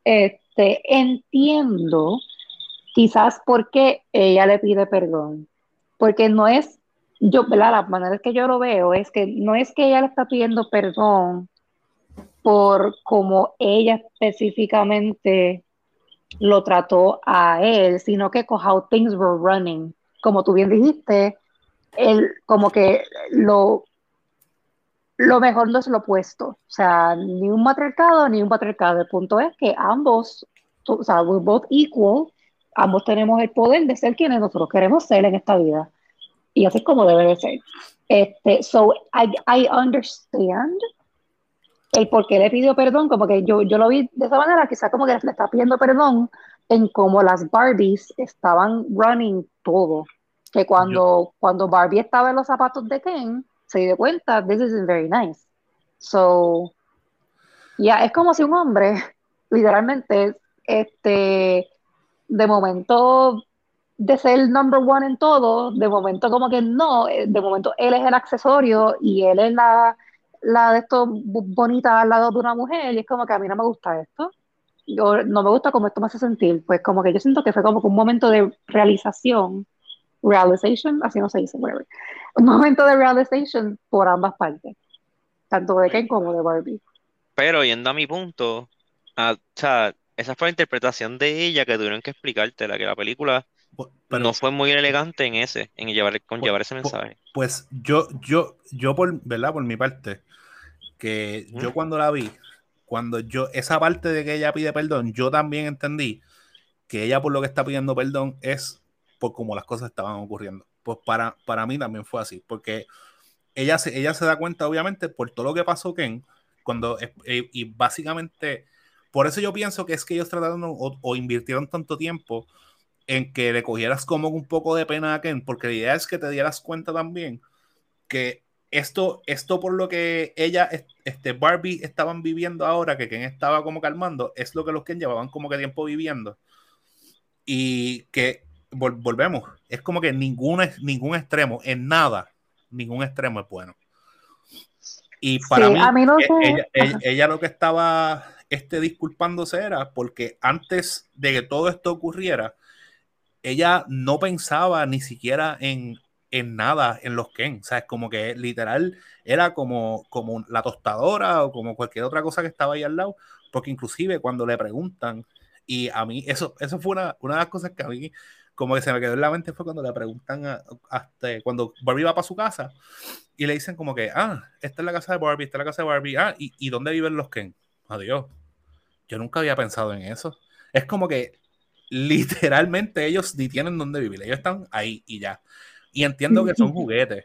Speaker 3: Este, entiendo quizás porque ella le pide perdón, porque no es, yo, la manera que yo lo veo es que no es que ella le está pidiendo perdón por como ella específicamente lo trató a él, sino que how things were running, como tú bien dijiste, él como que lo lo mejor no es lo opuesto, o sea, ni un matriarcado ni un patriarcado. El punto es que ambos, o sea, we're both equal ambos tenemos el poder de ser quienes nosotros queremos ser en esta vida. Y así es como debe de ser. Este, so, I, I understand el por qué le pidió perdón, como que yo, yo lo vi de esa manera, quizás como que le está pidiendo perdón en cómo las Barbies estaban running todo. Que cuando, cuando Barbie estaba en los zapatos de Ken, se dio cuenta, this isn't very nice. So, ya, es como si un hombre, [LAUGHS] literalmente, este, de momento de ser el number one en todo, de momento como que no, eh, de momento él es el accesorio y él es la, la de esto bonita al lado de una mujer y es como que a mí no me gusta esto. Yo, no me gusta cómo esto me hace sentir. Pues como que yo siento que fue como que un momento de realización, realization, así no se dice, whatever. Un momento de realization por ambas partes, tanto de Ken como de Barbie.
Speaker 1: Pero yendo a mi punto, o sea, esa fue la interpretación de ella que tuvieron que explicarte, la que la película no fue muy elegante en ese, en llevar, con llevar ese mensaje.
Speaker 2: Pues yo, yo, yo por, ¿verdad? Por mi parte, que yo cuando la vi, cuando yo, esa parte de que ella pide perdón, yo también entendí que ella por lo que está pidiendo perdón es por cómo las cosas estaban ocurriendo. Pues para, para mí también fue así, porque ella se, ella se da cuenta, obviamente, por todo lo que pasó Ken, cuando, eh, y básicamente, por eso yo pienso que es que ellos trataron o invirtieron tanto tiempo en que le cogieras como un poco de pena a Ken, porque la idea es que te dieras cuenta también que esto, esto por lo que ella, este Barbie estaban viviendo ahora, que Ken estaba como calmando, es lo que los Ken llevaban como que tiempo viviendo. Y que volvemos, es como que ningún, ningún extremo, en nada, ningún extremo es bueno. Y para mí, e, ella, ella, lo que estaba este, disculpándose era porque antes de que todo esto ocurriera, ella no pensaba ni siquiera en, nada en los Ken. O sea, es como que literal era como, como la tostadora o como cualquier otra cosa que estaba ahí al lado. Porque inclusive cuando le preguntan, y a mí eso, eso fue una, una de las cosas que a mí como que se me quedó en la mente fue cuando le preguntan hasta cuando Barbie va para su casa y le dicen como que, ah, esta es la casa de Barbie, esta es la casa de Barbie, ah, ¿y, y dónde viven los Ken? Adiós. Yo nunca había pensado en eso. Es como que literalmente ellos ni tienen dónde vivir, ellos están ahí y ya. Y entiendo que son [LAUGHS] juguetes.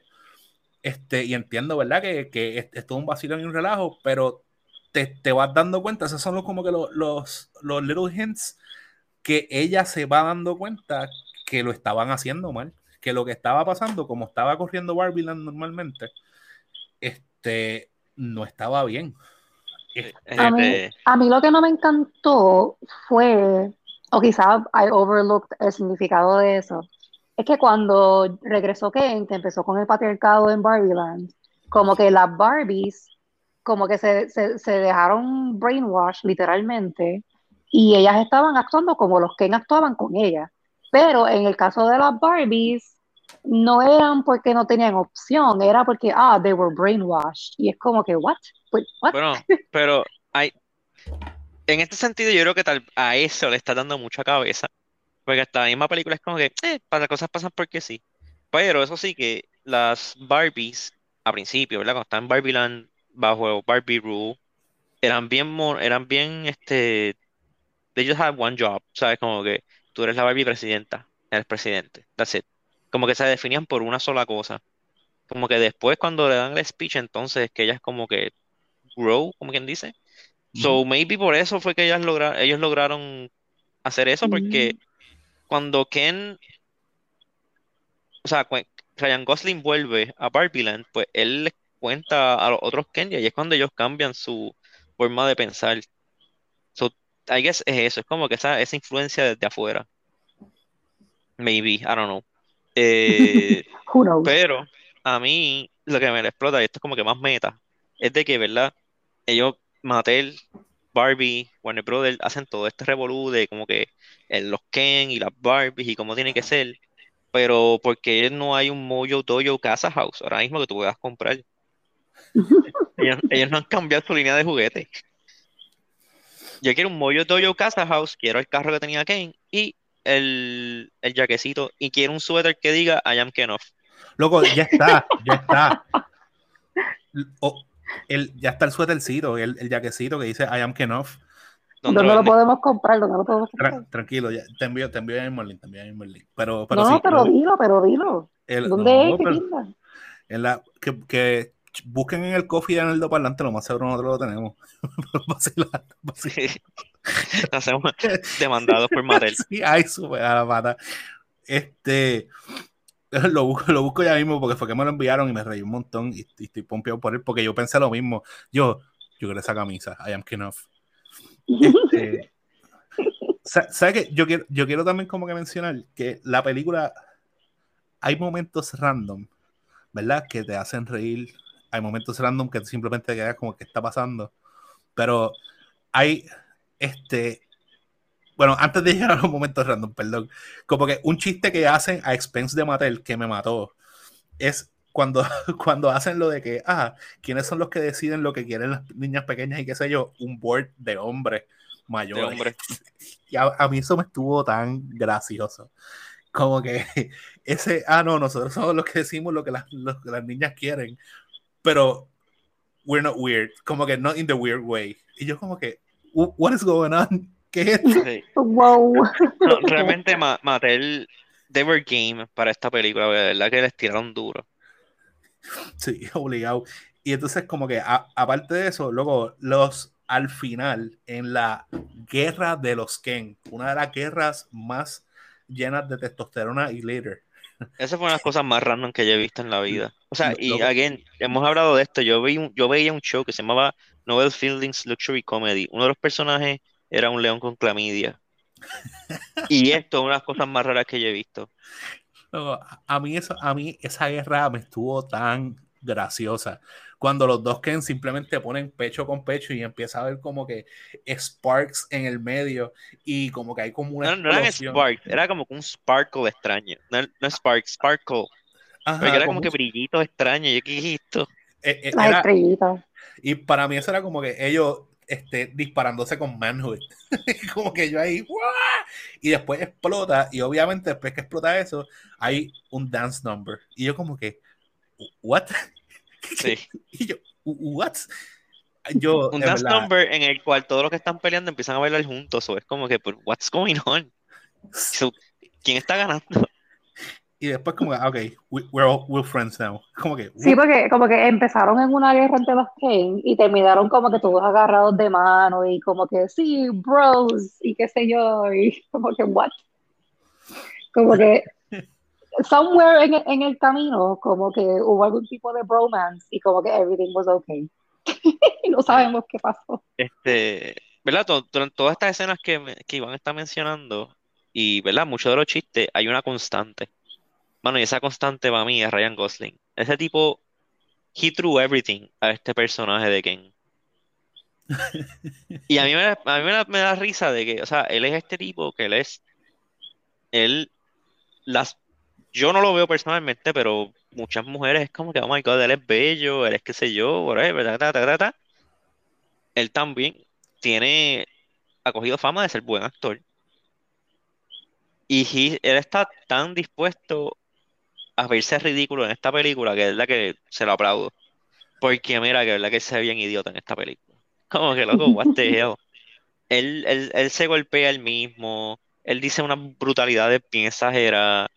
Speaker 2: Este, y entiendo, ¿verdad? Que, que es, es, todo un vacío y un relajo, pero te, te, vas dando cuenta, esos son los, como que los, los, los little hints que ella se va dando cuenta que lo estaban haciendo mal, que lo que estaba pasando, como estaba corriendo Barbie normalmente, este, no estaba bien.
Speaker 3: A mí, este a mí lo que no me encantó fue o quizás I overlooked el significado de eso, es que cuando regresó Ken, que empezó con el patriarcado en Barbieland, como que las Barbies, como que se, se, se dejaron brainwash literalmente, y ellas estaban actuando como los Ken actuaban con ellas. Pero en el caso de las Barbies, no eran porque no tenían opción, era porque, ah, they were brainwashed. Y es como que, what? what?
Speaker 1: Bueno, [LAUGHS] pero hay, en este sentido, yo creo que tal, a eso le está dando mucha cabeza. Porque hasta la misma película es como que, eh, las cosas pasan porque sí. Pero eso sí que las Barbies, a principio, ¿verdad? Cuando estaban en Barbieland, bajo Barbie Rule, eran bien, eran bien, este, they just had one job, ¿sabes? Como que tú eres la Barbie presidenta, eres presidente, that's it. Como que se definían por una sola cosa. Como que después cuando le dan el speech, entonces que ellas como que grow, como quien dice, So, maybe por eso fue que ellas logra ellos lograron hacer eso, porque cuando Ken, o sea, Ryan Gosling vuelve a Barbieland, pues él les cuenta a los otros Ken y ahí es cuando ellos cambian su forma de pensar. So, I guess es eso, es como que esa, esa influencia desde afuera. Maybe, I don't know. Eh, [LAUGHS] pero a mí lo que me explota, y esto es como que más meta, es de que, ¿verdad? Ellos Mattel, Barbie, Warner Brothers hacen todo este revolú de como que los Ken y las Barbies y cómo tiene que ser, pero porque no hay un Mojo Dojo Casa House ahora mismo que tú puedas comprar. [LAUGHS] ellos, no han cambiado su línea de juguetes. Yo quiero un Mojo Dojo Casa House, quiero el carro que tenía Ken y el, el jaquecito y quiero un suéter que diga I am Ken off.
Speaker 2: Loco, ya está, ya está. [LAUGHS] el, ya está el suétercito, el, el jaquecito que dice I am Kenoff.
Speaker 3: ¿Dónde lo podemos comprar? ¿Dónde lo podemos comprar?
Speaker 2: tranquilo, ya, te envío, te envío en Merlin, te envío en Merlin. Pero,
Speaker 3: pero no, pero dilo, pero dilo. ¿Dónde es? ¿Qué
Speaker 2: en la, que, que, busquen en el coffee en el do parlante, lo más seguro nosotros lo tenemos. [LAUGHS] Vacilar.
Speaker 1: Sí. Hacemos demandados por Mattel. [LAUGHS]
Speaker 2: Sí, ay, sube a la pata. Este, lo busco, lo busco ya mismo porque fue que me lo enviaron y me reí un montón y, y estoy pompeado por él porque yo pensé lo mismo. Yo, yo quiero esa camisa, I am king of. Este, [LAUGHS] sa- ¿Sabes qué? Yo quiero, yo quiero también como que mencionar que la película, hay momentos random, ¿verdad? Que te hacen reír. Hay momentos random que simplemente te quedas como que está pasando. Pero hay, este, bueno, antes de llegar a los momentos random, perdón, como que un chiste que hacen a expense de Mattel que me mató es cuando, [LAUGHS] cuando hacen lo de que, ah, ¿quiénes son los que deciden lo que quieren las niñas pequeñas y qué sé yo? Un board de hombres mayores.
Speaker 1: De hombres. [LAUGHS]
Speaker 2: Y a, a mí eso me estuvo tan gracioso. Como que [LAUGHS] ese, ah, no, nosotros somos los que decimos lo que las, lo que las niñas quieren, pero we're not weird, como que not in the weird way. Y yo como que, what is going on? [LAUGHS] ¿Qué es esto?
Speaker 1: Sí.
Speaker 3: Wow.
Speaker 1: No, realmente Ma- Mattel, they were game para esta película, de verdad que les tiraron duro.
Speaker 2: Sí, [LAUGHS] obligado. Y entonces como que a- aparte de eso, luego los al final en la guerra de los Ken, una de las guerras más llenas de testosterona y glitter.
Speaker 1: Esa fue una de las cosas más random que yo he visto en la vida. O sea, y again, hemos hablado de esto. Yo vi yo veía un show que se llamaba Novel Fielding's Luxury Comedy. Uno de los personajes era un león con clamidia. Y [LAUGHS] esto es una de las cosas más raras que yo he visto.
Speaker 2: No, a mí eso, a mí esa guerra me estuvo tan graciosa. Cuando los dos Ken simplemente ponen pecho con pecho y empieza a ver como que sparks en el medio y como que hay como una
Speaker 1: No, no eran sparks, era como un sparkle extraño. No, no spark, sparkle.
Speaker 2: Ajá,
Speaker 1: Porque era
Speaker 2: como
Speaker 1: como que brillitos extraños. Yo, ¿qué es esto?
Speaker 2: eh, eh,
Speaker 3: Las
Speaker 2: era-
Speaker 3: estrellitas.
Speaker 2: y para mí eso era como que ellos este, disparándose con manhood. [LAUGHS] como que yo ahí, ¡guau! y después explota, y obviamente después que explota eso, hay un dance number. Y yo como que, ¿what?
Speaker 1: Sí. [LAUGHS]
Speaker 2: Y yo, ¿what? Yo,
Speaker 1: Un dance
Speaker 2: verdad,
Speaker 1: number en el cual todos los que están peleando empiezan a bailar juntos. O es como que, "But what's going on? [LAUGHS] So, ¿quién está ganando?
Speaker 2: Y después como que, ah, ok, we- we're, all, we're friends now. Como que,
Speaker 3: Sí, porque como que empezaron en una guerra entre los Kane y terminaron como que todos agarrados de mano y como que sí, bros y qué sé yo, y como que what? Como que somewhere en, en el camino como que hubo algún tipo de bromance y como que everything was okay. [LAUGHS] y no sabemos qué pasó.
Speaker 1: Este, ¿verdad? Durante todas estas escenas que, me- que Iván está mencionando, y, ¿verdad? Muchos de los chistes, hay una constante. Mano, y esa constante para mí es Ryan Gosling. Ese tipo, he threw everything a este personaje de Ken. [LAUGHS] Y a mí, me, da- a mí me da, me da risa de que, o sea, él es este tipo que él es, él, las, yo no lo veo personalmente, pero muchas mujeres es como que, oh my God, él es bello, él es qué sé yo, whatever, ta, ta, ta. Él también tiene, ha cogido fama de ser buen actor. Y he- él está tan dispuesto a verse ridículo en esta película que es la que se lo aplaudo. Porque mira, que es verdad que se ve bien idiota en esta película. Como que loco, what the hell. Él, él, él se golpea él mismo, él dice unas brutalidades bien exageradas.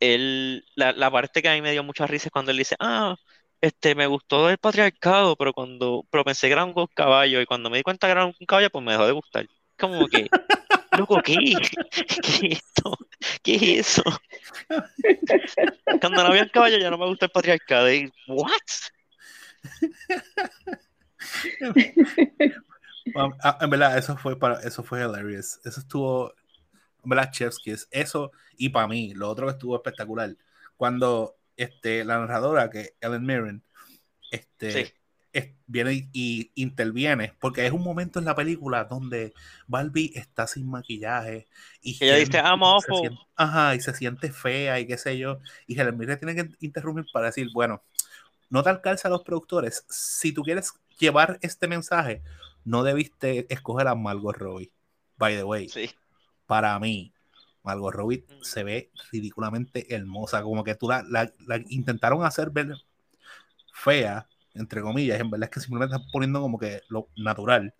Speaker 1: Él, la, la parte que a mí me dio mucha risa es cuando él dice, ah, este, me gustó el patriarcado, pero cuando, pero pensé que era un caballo, y cuando me di cuenta que era un caballo, pues me dejó de gustar. Como que, loco, ¿qué? [LAUGHS] ¿Qué es esto? ¿Qué es eso? Cuando no había un caballo ya no me gusta el patriarcado. Y, ¿what? [LAUGHS]
Speaker 2: En verdad, eso fue para, eso fue hilarious. Eso estuvo, Chef's Kiss. Eso, y para mí, lo otro que estuvo espectacular, cuando este, la narradora, que Ellen Mirren, este,
Speaker 1: Sí.
Speaker 2: es- viene y, y interviene, porque es un momento en la película donde Barbie está sin maquillaje y
Speaker 1: Ella dice, "I'm
Speaker 2: se
Speaker 1: awful".
Speaker 2: siente- ajá, y se siente fea y qué sé yo, y Helen Mirren tiene que interrumpir para decir, bueno, no te alcanza a los productores, si tú quieres llevar este mensaje, no debiste escoger a Margot Robbie. By the way,
Speaker 1: Sí.
Speaker 2: Para mí, Margot Robbie
Speaker 1: Mm.
Speaker 2: se ve ridículamente hermosa. Como que tú la, la- la intentaron hacer ver fea, entre comillas. En verdad es que simplemente están poniendo como que lo natural.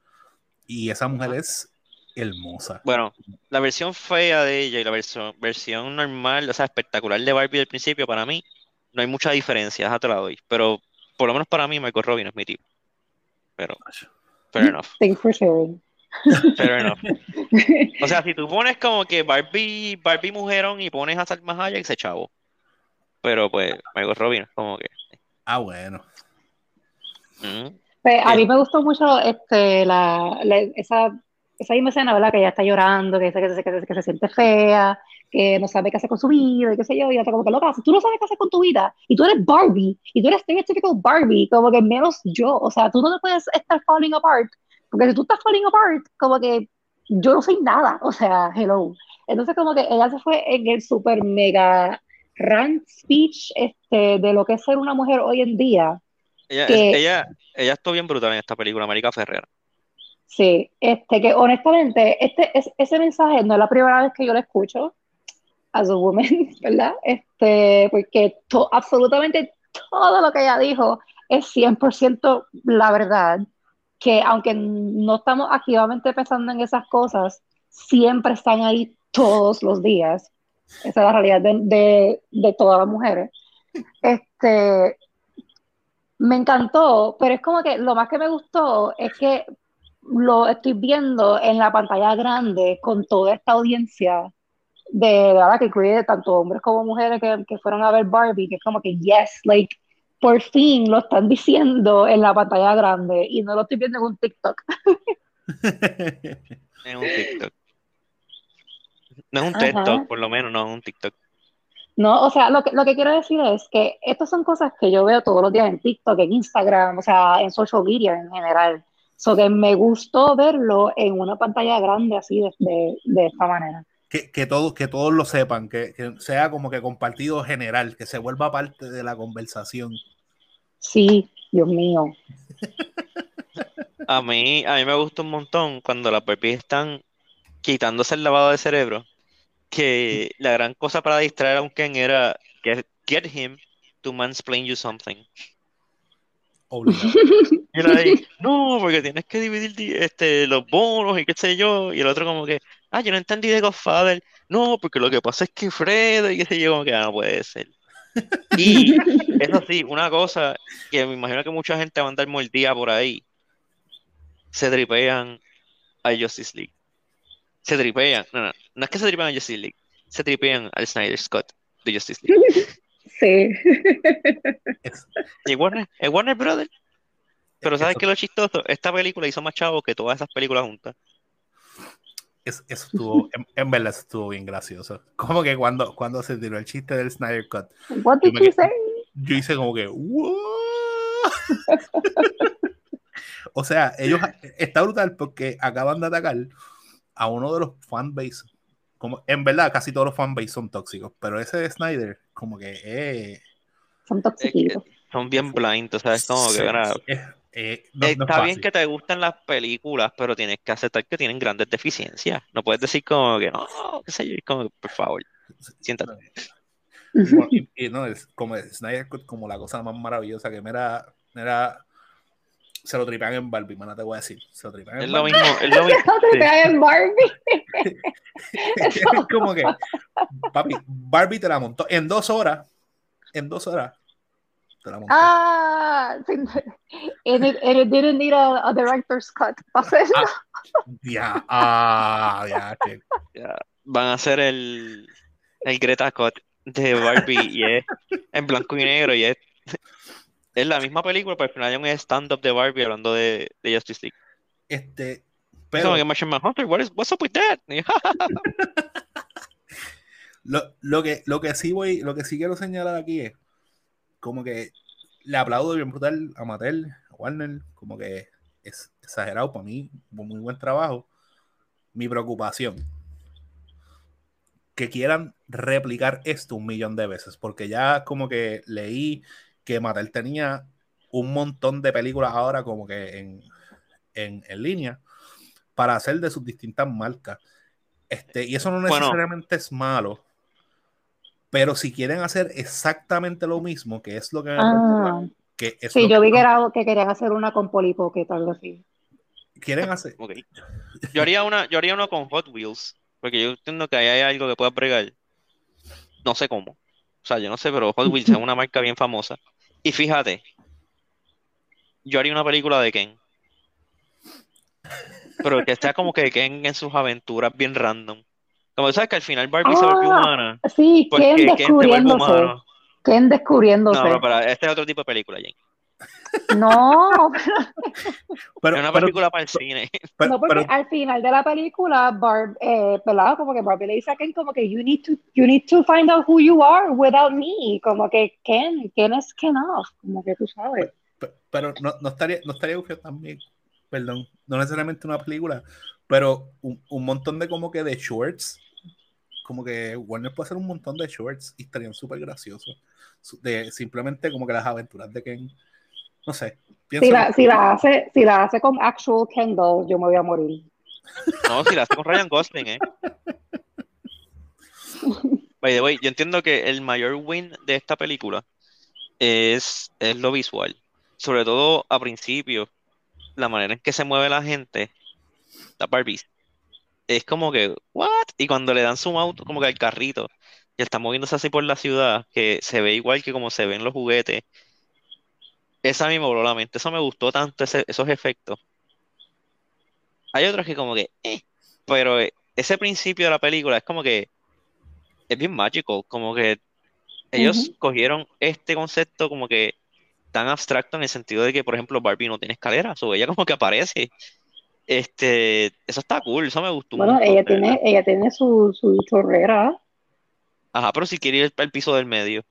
Speaker 2: Y esa mujer es hermosa.
Speaker 1: Bueno, la versión fea de ella y la versión, versión normal, o sea, espectacular de Barbie del principio, para mí, no hay mucha diferencia, ya te la doy. Pero por lo menos para mí, Michael Robin es mi tipo. Pero, fair enough.
Speaker 3: Thanks for sharing.
Speaker 1: Fair enough. [LAUGHS] O sea, si tú pones como que Barbie, Barbie mujerón y pones a Salma Hayek, ese chavo. Pero pues, Michael Robin como que.
Speaker 2: Ah, bueno.
Speaker 1: mm,
Speaker 3: Pues, a mí me gustó mucho este, la, la- esa, esa misma escena, ¿verdad? Que ella está llorando, que dice que, se- que, se- que se siente fea, que no sabe qué hacer con su vida, y qué sé yo, y otra como que loca, si tú no sabes qué hacer con tu vida, y tú eres Barbie, y tú eres stereotypical Barbie, como que menos yo, o sea, tú no te puedes estar falling apart, porque si tú estás falling apart, como que yo no soy nada, o sea, hello. Entonces como que ella se fue en el super mega rant speech este, de lo que es ser una mujer hoy en día,
Speaker 1: Ella,
Speaker 3: Que-
Speaker 1: ella, ella estuvo bien brutal en esta película, América Ferrera.
Speaker 3: Sí, este, que honestamente, este, es, ese mensaje no es la primera vez que yo lo escucho as a woman, [LAUGHS] ¿verdad? Este, porque to- absolutamente todo lo que ella dijo es 100% la verdad, que aunque no estamos activamente pensando en esas cosas, siempre están ahí todos los días. Esa es la realidad de, de, todas las mujeres. Este, me encantó, pero es como que lo más que me gustó es que lo estoy viendo en la pantalla grande con toda esta audiencia de, de verdad que incluye tanto hombres como mujeres que, que fueron a ver Barbie, que es como que yes, like por fin lo están diciendo en la pantalla grande y no lo estoy viendo en un TikTok. [LAUGHS]
Speaker 1: En un TikTok. No es un
Speaker 3: Ajá.
Speaker 1: TikTok, por lo menos, no es un TikTok.
Speaker 3: No, o sea, lo que, lo que quiero decir es que estas son cosas que yo veo todos los días en TikTok, en Instagram, o sea, en social media en general. So que me gustó verlo en una pantalla grande así de, de, de esta manera.
Speaker 2: Que, que, todos, que todos lo sepan, que, que sea como que compartido general, que se vuelva parte de la conversación.
Speaker 3: Sí, Dios mío.
Speaker 1: A mí, a mí me gusta un montón cuando las Barbies están quitándose el lavado de cerebro, que la gran cosa para distraer a un Ken era get, get him to mansplain you something.
Speaker 2: Obligado.
Speaker 1: Y él ahí, no, porque tienes que dividir di- este, los bonos y qué sé yo. Y el otro como que, ah, yo no entendí de Godfather. No, porque lo que pasa es que Fredo y qué [LAUGHS] sé yo, como que ah, no puede ser. Y eso sí, una cosa que me imagino que mucha gente va a andar mordida por ahí, se tripean a Justice League. Se tripean, no, no, no es que se tripean a Justice League, se tripean al Snyder Scott de Justice League. [LAUGHS]
Speaker 3: Sí.
Speaker 1: Y Warner, Warner Brothers. Pero ¿sabes qué es lo chistoso? Esta película hizo más chavo que todas esas películas juntas.
Speaker 2: Es- eso estuvo, en, en verdad eso estuvo bien gracioso. [LAUGHS] Como que cuando, cuando se tiró el chiste del Snyder Cut,
Speaker 3: What did you say?
Speaker 2: yo hice como que, [LAUGHS] o sea, ellos, está brutal porque acaban de atacar a uno de los fanbase. Como, en verdad, casi todos los fanbase son tóxicos, pero ese de Snyder, como que eh,
Speaker 3: Son
Speaker 1: que
Speaker 3: toxiquitos.
Speaker 1: son bien blind, o sea, es como que,
Speaker 2: sí,
Speaker 1: mira,
Speaker 2: es- eh, no- no es
Speaker 1: está bien que te gustan las películas, pero tienes que aceptar que tienen grandes deficiencias. No puedes decir como que no, qué sé yo, es como, por favor, siéntate.
Speaker 2: Y, bueno, y- y no, es como Snyder Cut, como la cosa más maravillosa que me era, me era se lo tripean en Barbie, mana, te voy a decir. Se lo tripean
Speaker 1: Es
Speaker 2: en
Speaker 1: lo
Speaker 2: Barbie.
Speaker 1: mismo, es lo [LAUGHS] mismo.
Speaker 3: Te
Speaker 1: sí.
Speaker 3: caes en Barbie. [LAUGHS]
Speaker 2: es como que, papi, Barbie te la montó en dos horas. En dos horas. Te la montó.
Speaker 3: Ah, and, it, and it didn't need a, a director's cut. [LAUGHS] Pasa eso.
Speaker 2: Ya, ah, ya, che.
Speaker 1: Ya, Van a hacer el, el Greta Cut de Barbie y es en blanco y negro y es, es la misma película, pero al final hay un stand-up de Barbie hablando de, de Justice League.
Speaker 2: Este,
Speaker 1: Es
Speaker 2: pero
Speaker 1: what is, what's up with that? [LAUGHS]
Speaker 2: Lo, lo que, lo que sí voy, lo que sí quiero señalar aquí es como que le aplaudo bien brutal a Mattel, a Warner, como que es exagerado para mí, muy buen trabajo. Mi preocupación, que quieran replicar esto un millón de veces, porque ya como que leí que Mattel tenía un montón de películas ahora como que en, en, en línea para hacer de sus distintas marcas. Este, y eso no
Speaker 1: Bueno.
Speaker 2: necesariamente es malo, pero si quieren hacer exactamente lo mismo, que es lo que me preocupa,
Speaker 3: Ah,
Speaker 2: que es
Speaker 3: sí,
Speaker 2: lo
Speaker 3: yo vi
Speaker 2: que
Speaker 3: era, que querían hacer una con Polly Pocket, algo así.
Speaker 2: quieren hacer.
Speaker 1: ok. Yo haría una, yo haría uno con Hot Wheels, porque yo entiendo que ahí hay algo que pueda bregar. No sé cómo. O sea, yo no sé, pero Hot Wheels es una marca bien famosa. Y fíjate, yo haría una película de Ken. Pero que sea como que Ken en sus aventuras bien random. Como sabes que al final Barbie se volvió
Speaker 3: Ah,
Speaker 1: humana.
Speaker 3: Sí,
Speaker 1: Porque
Speaker 3: Ken descubriéndose. Ken
Speaker 1: No,
Speaker 3: descubriéndose.
Speaker 1: no, pero este es otro tipo de película, Jane.
Speaker 3: No, [LAUGHS]
Speaker 2: Pero,
Speaker 1: es una
Speaker 2: pero-
Speaker 1: película para el cine. [LAUGHS]
Speaker 2: pero-
Speaker 3: no, porque
Speaker 2: pero-
Speaker 3: al final de la película, Barb, eh, ¿verdad? Como que Barbie le dice a Ken como que you need to, you need to find out who you are without me. Como que Ken, Ken es Ken off, como que tú sabes.
Speaker 2: Pe- pero no, no estaría no estaría también perdón no necesariamente una película pero un, un montón de como que de shorts como que Warner puede hacer un montón de shorts y estarían súper graciosos de simplemente como que las aventuras de Ken no sé
Speaker 3: Si la, si la hace, si la hace con actual Kendall, yo me voy a morir.
Speaker 1: No, si la hace con Ryan Gosling, ¿eh? [LAUGHS] By the way, yo entiendo que el mayor win de esta película es, es lo visual. Sobre todo a principio, la manera en que se mueve la gente, la Barbie, es como que, ¿what? Y cuando le dan zoom out, como que al carrito, y está moviéndose así por la ciudad, que se ve igual que como se ven los juguetes. Esa a mí me voló la mente. Eso me gustó tanto, ese- esos efectos. Hay otros que como que, eh, pero eh, ese principio de la película es como que es bien magical, como que ellos cogieron este concepto como que tan abstracto en el sentido de que, por ejemplo, Barbie no tiene escaleras, o ella como que aparece. Este, eso está cool, eso me gustó
Speaker 3: Bueno,
Speaker 1: montón,
Speaker 3: ella
Speaker 1: verdad.
Speaker 3: tiene, ella tiene su, su chorrera,
Speaker 1: Ajá, pero si quiere ir al piso del medio.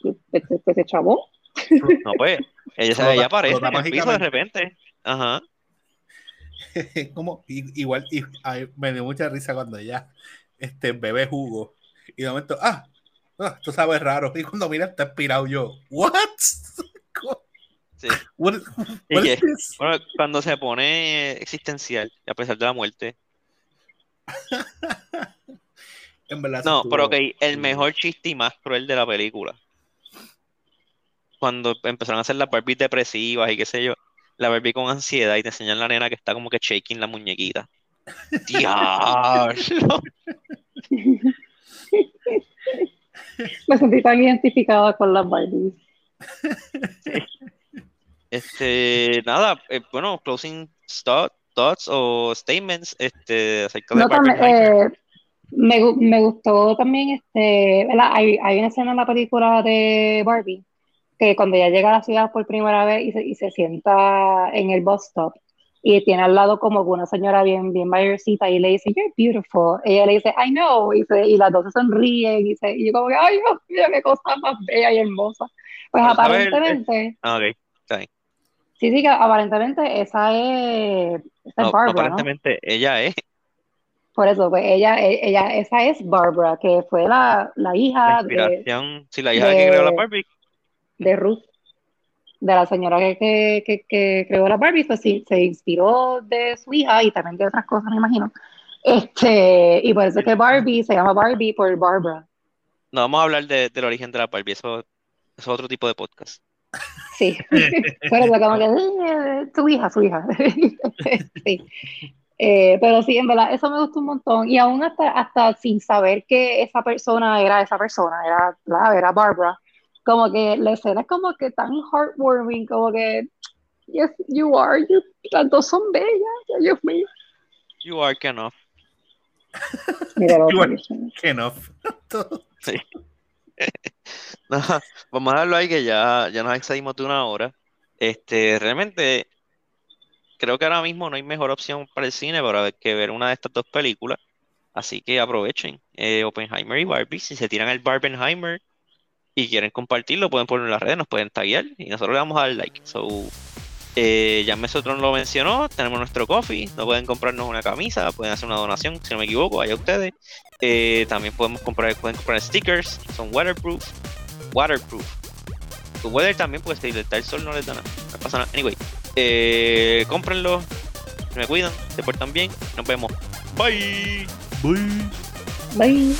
Speaker 3: pues, pues, pues se chavó. [LAUGHS]
Speaker 1: No, pues, ella,
Speaker 2: Flota-
Speaker 1: ella aparece en el piso de repente. Ajá. [LAUGHS]
Speaker 2: como igual y, ay, me dio mucha risa cuando ella este bebe jugo y de momento ah, ah, esto sabe raro y cuando mira está expirado yo [LAUGHS] what
Speaker 1: Sí. cuando se pone existencial, a pesar de la muerte. [LAUGHS]
Speaker 2: en verdad
Speaker 1: No, pero ok, el mejor chiste y más cruel de la película. Cuando empezaron a hacer las Barbies depresivas y qué sé yo, la Barbie con ansiedad y te enseñan la nena que está como que shaking la muñequita. [LAUGHS] ¡Dios!
Speaker 3: Me sentí tan identificada con las Barbies. [LAUGHS]
Speaker 1: Este, nada, eh, bueno, closing thought- thoughts o statements este, acerca de
Speaker 3: No, también, eh, me, me gustó también, este, ¿verdad? Hay, hay una escena en la película de Barbie que cuando ella llega a la ciudad por primera vez y se, y se sienta en el bus stop y tiene al lado como una señora bien, bien mayorcita y le dice, You're beautiful. Ella le dice, I know. Y, se- y las dos se sonríen y, se, y yo como que, ay, Dios mío, qué cosa más bella y hermosa. Pues
Speaker 1: Pero, ¿sabes? El-
Speaker 3: aparentemente,
Speaker 1: Ah, ok, está bien.
Speaker 3: Sí, sí, que aparentemente esa es, esa es
Speaker 1: No, no,
Speaker 3: Barbara, ¿no?
Speaker 1: aparentemente ella es
Speaker 3: Por eso, pues ella, e- ella, esa es Barbara, que fue la, la
Speaker 1: la
Speaker 3: hija de,
Speaker 1: inspiración, sí, la hija de que creó la
Speaker 3: de-
Speaker 1: Barbie.
Speaker 3: de Ruth, de la señora que, que, que, que creó la Barbie, pues sí, se inspiró de su hija y también de otras cosas, me imagino. Este, y por eso es que Barbie se llama Barbie por Barbara.
Speaker 1: No vamos a hablar de- del origen de la Barbie, eso es otro tipo de podcast.
Speaker 3: Sí, [LAUGHS] por eso como que eh, su hija, su hija. [LAUGHS] Sí. Eh, pero sí, en verdad, eso me gustó un montón. Y aún hasta, hasta sin saber que esa persona era esa persona, era, la, era Barbara, como que la escena es como que tan heartwarming, como que, yes, you are, you, las dos son bellas, Dios mío.
Speaker 1: You are.
Speaker 3: Mira otro,
Speaker 2: You are- que no [LAUGHS] Todo- [LAUGHS]
Speaker 1: No, vamos a darlo ahí que ya, ya nos excedimos de una hora. Este, realmente creo que ahora mismo no hay mejor opción para el cine para que ver una de estas dos películas. Así que aprovechen eh, Oppenheimer y Barbie. Si se tiran el Barbenheimer y quieren compartirlo, pueden ponerlo en las redes, nos pueden taggear y nosotros le vamos a dar like. So, eh, ya Mesotron lo mencionó, tenemos nuestro coffee, no pueden comprarnos una camisa, pueden hacer una donación, si no me equivoco, allá ustedes. Eh, también podemos comprar, pueden comprar stickers, son waterproof, waterproof. Tu weather también, pues si el sol no les da nada, no pasa nada. Anyway, eh, cómprenlo, me cuidan, se portan bien, nos vemos. Bye.
Speaker 2: Bye.
Speaker 3: Bye.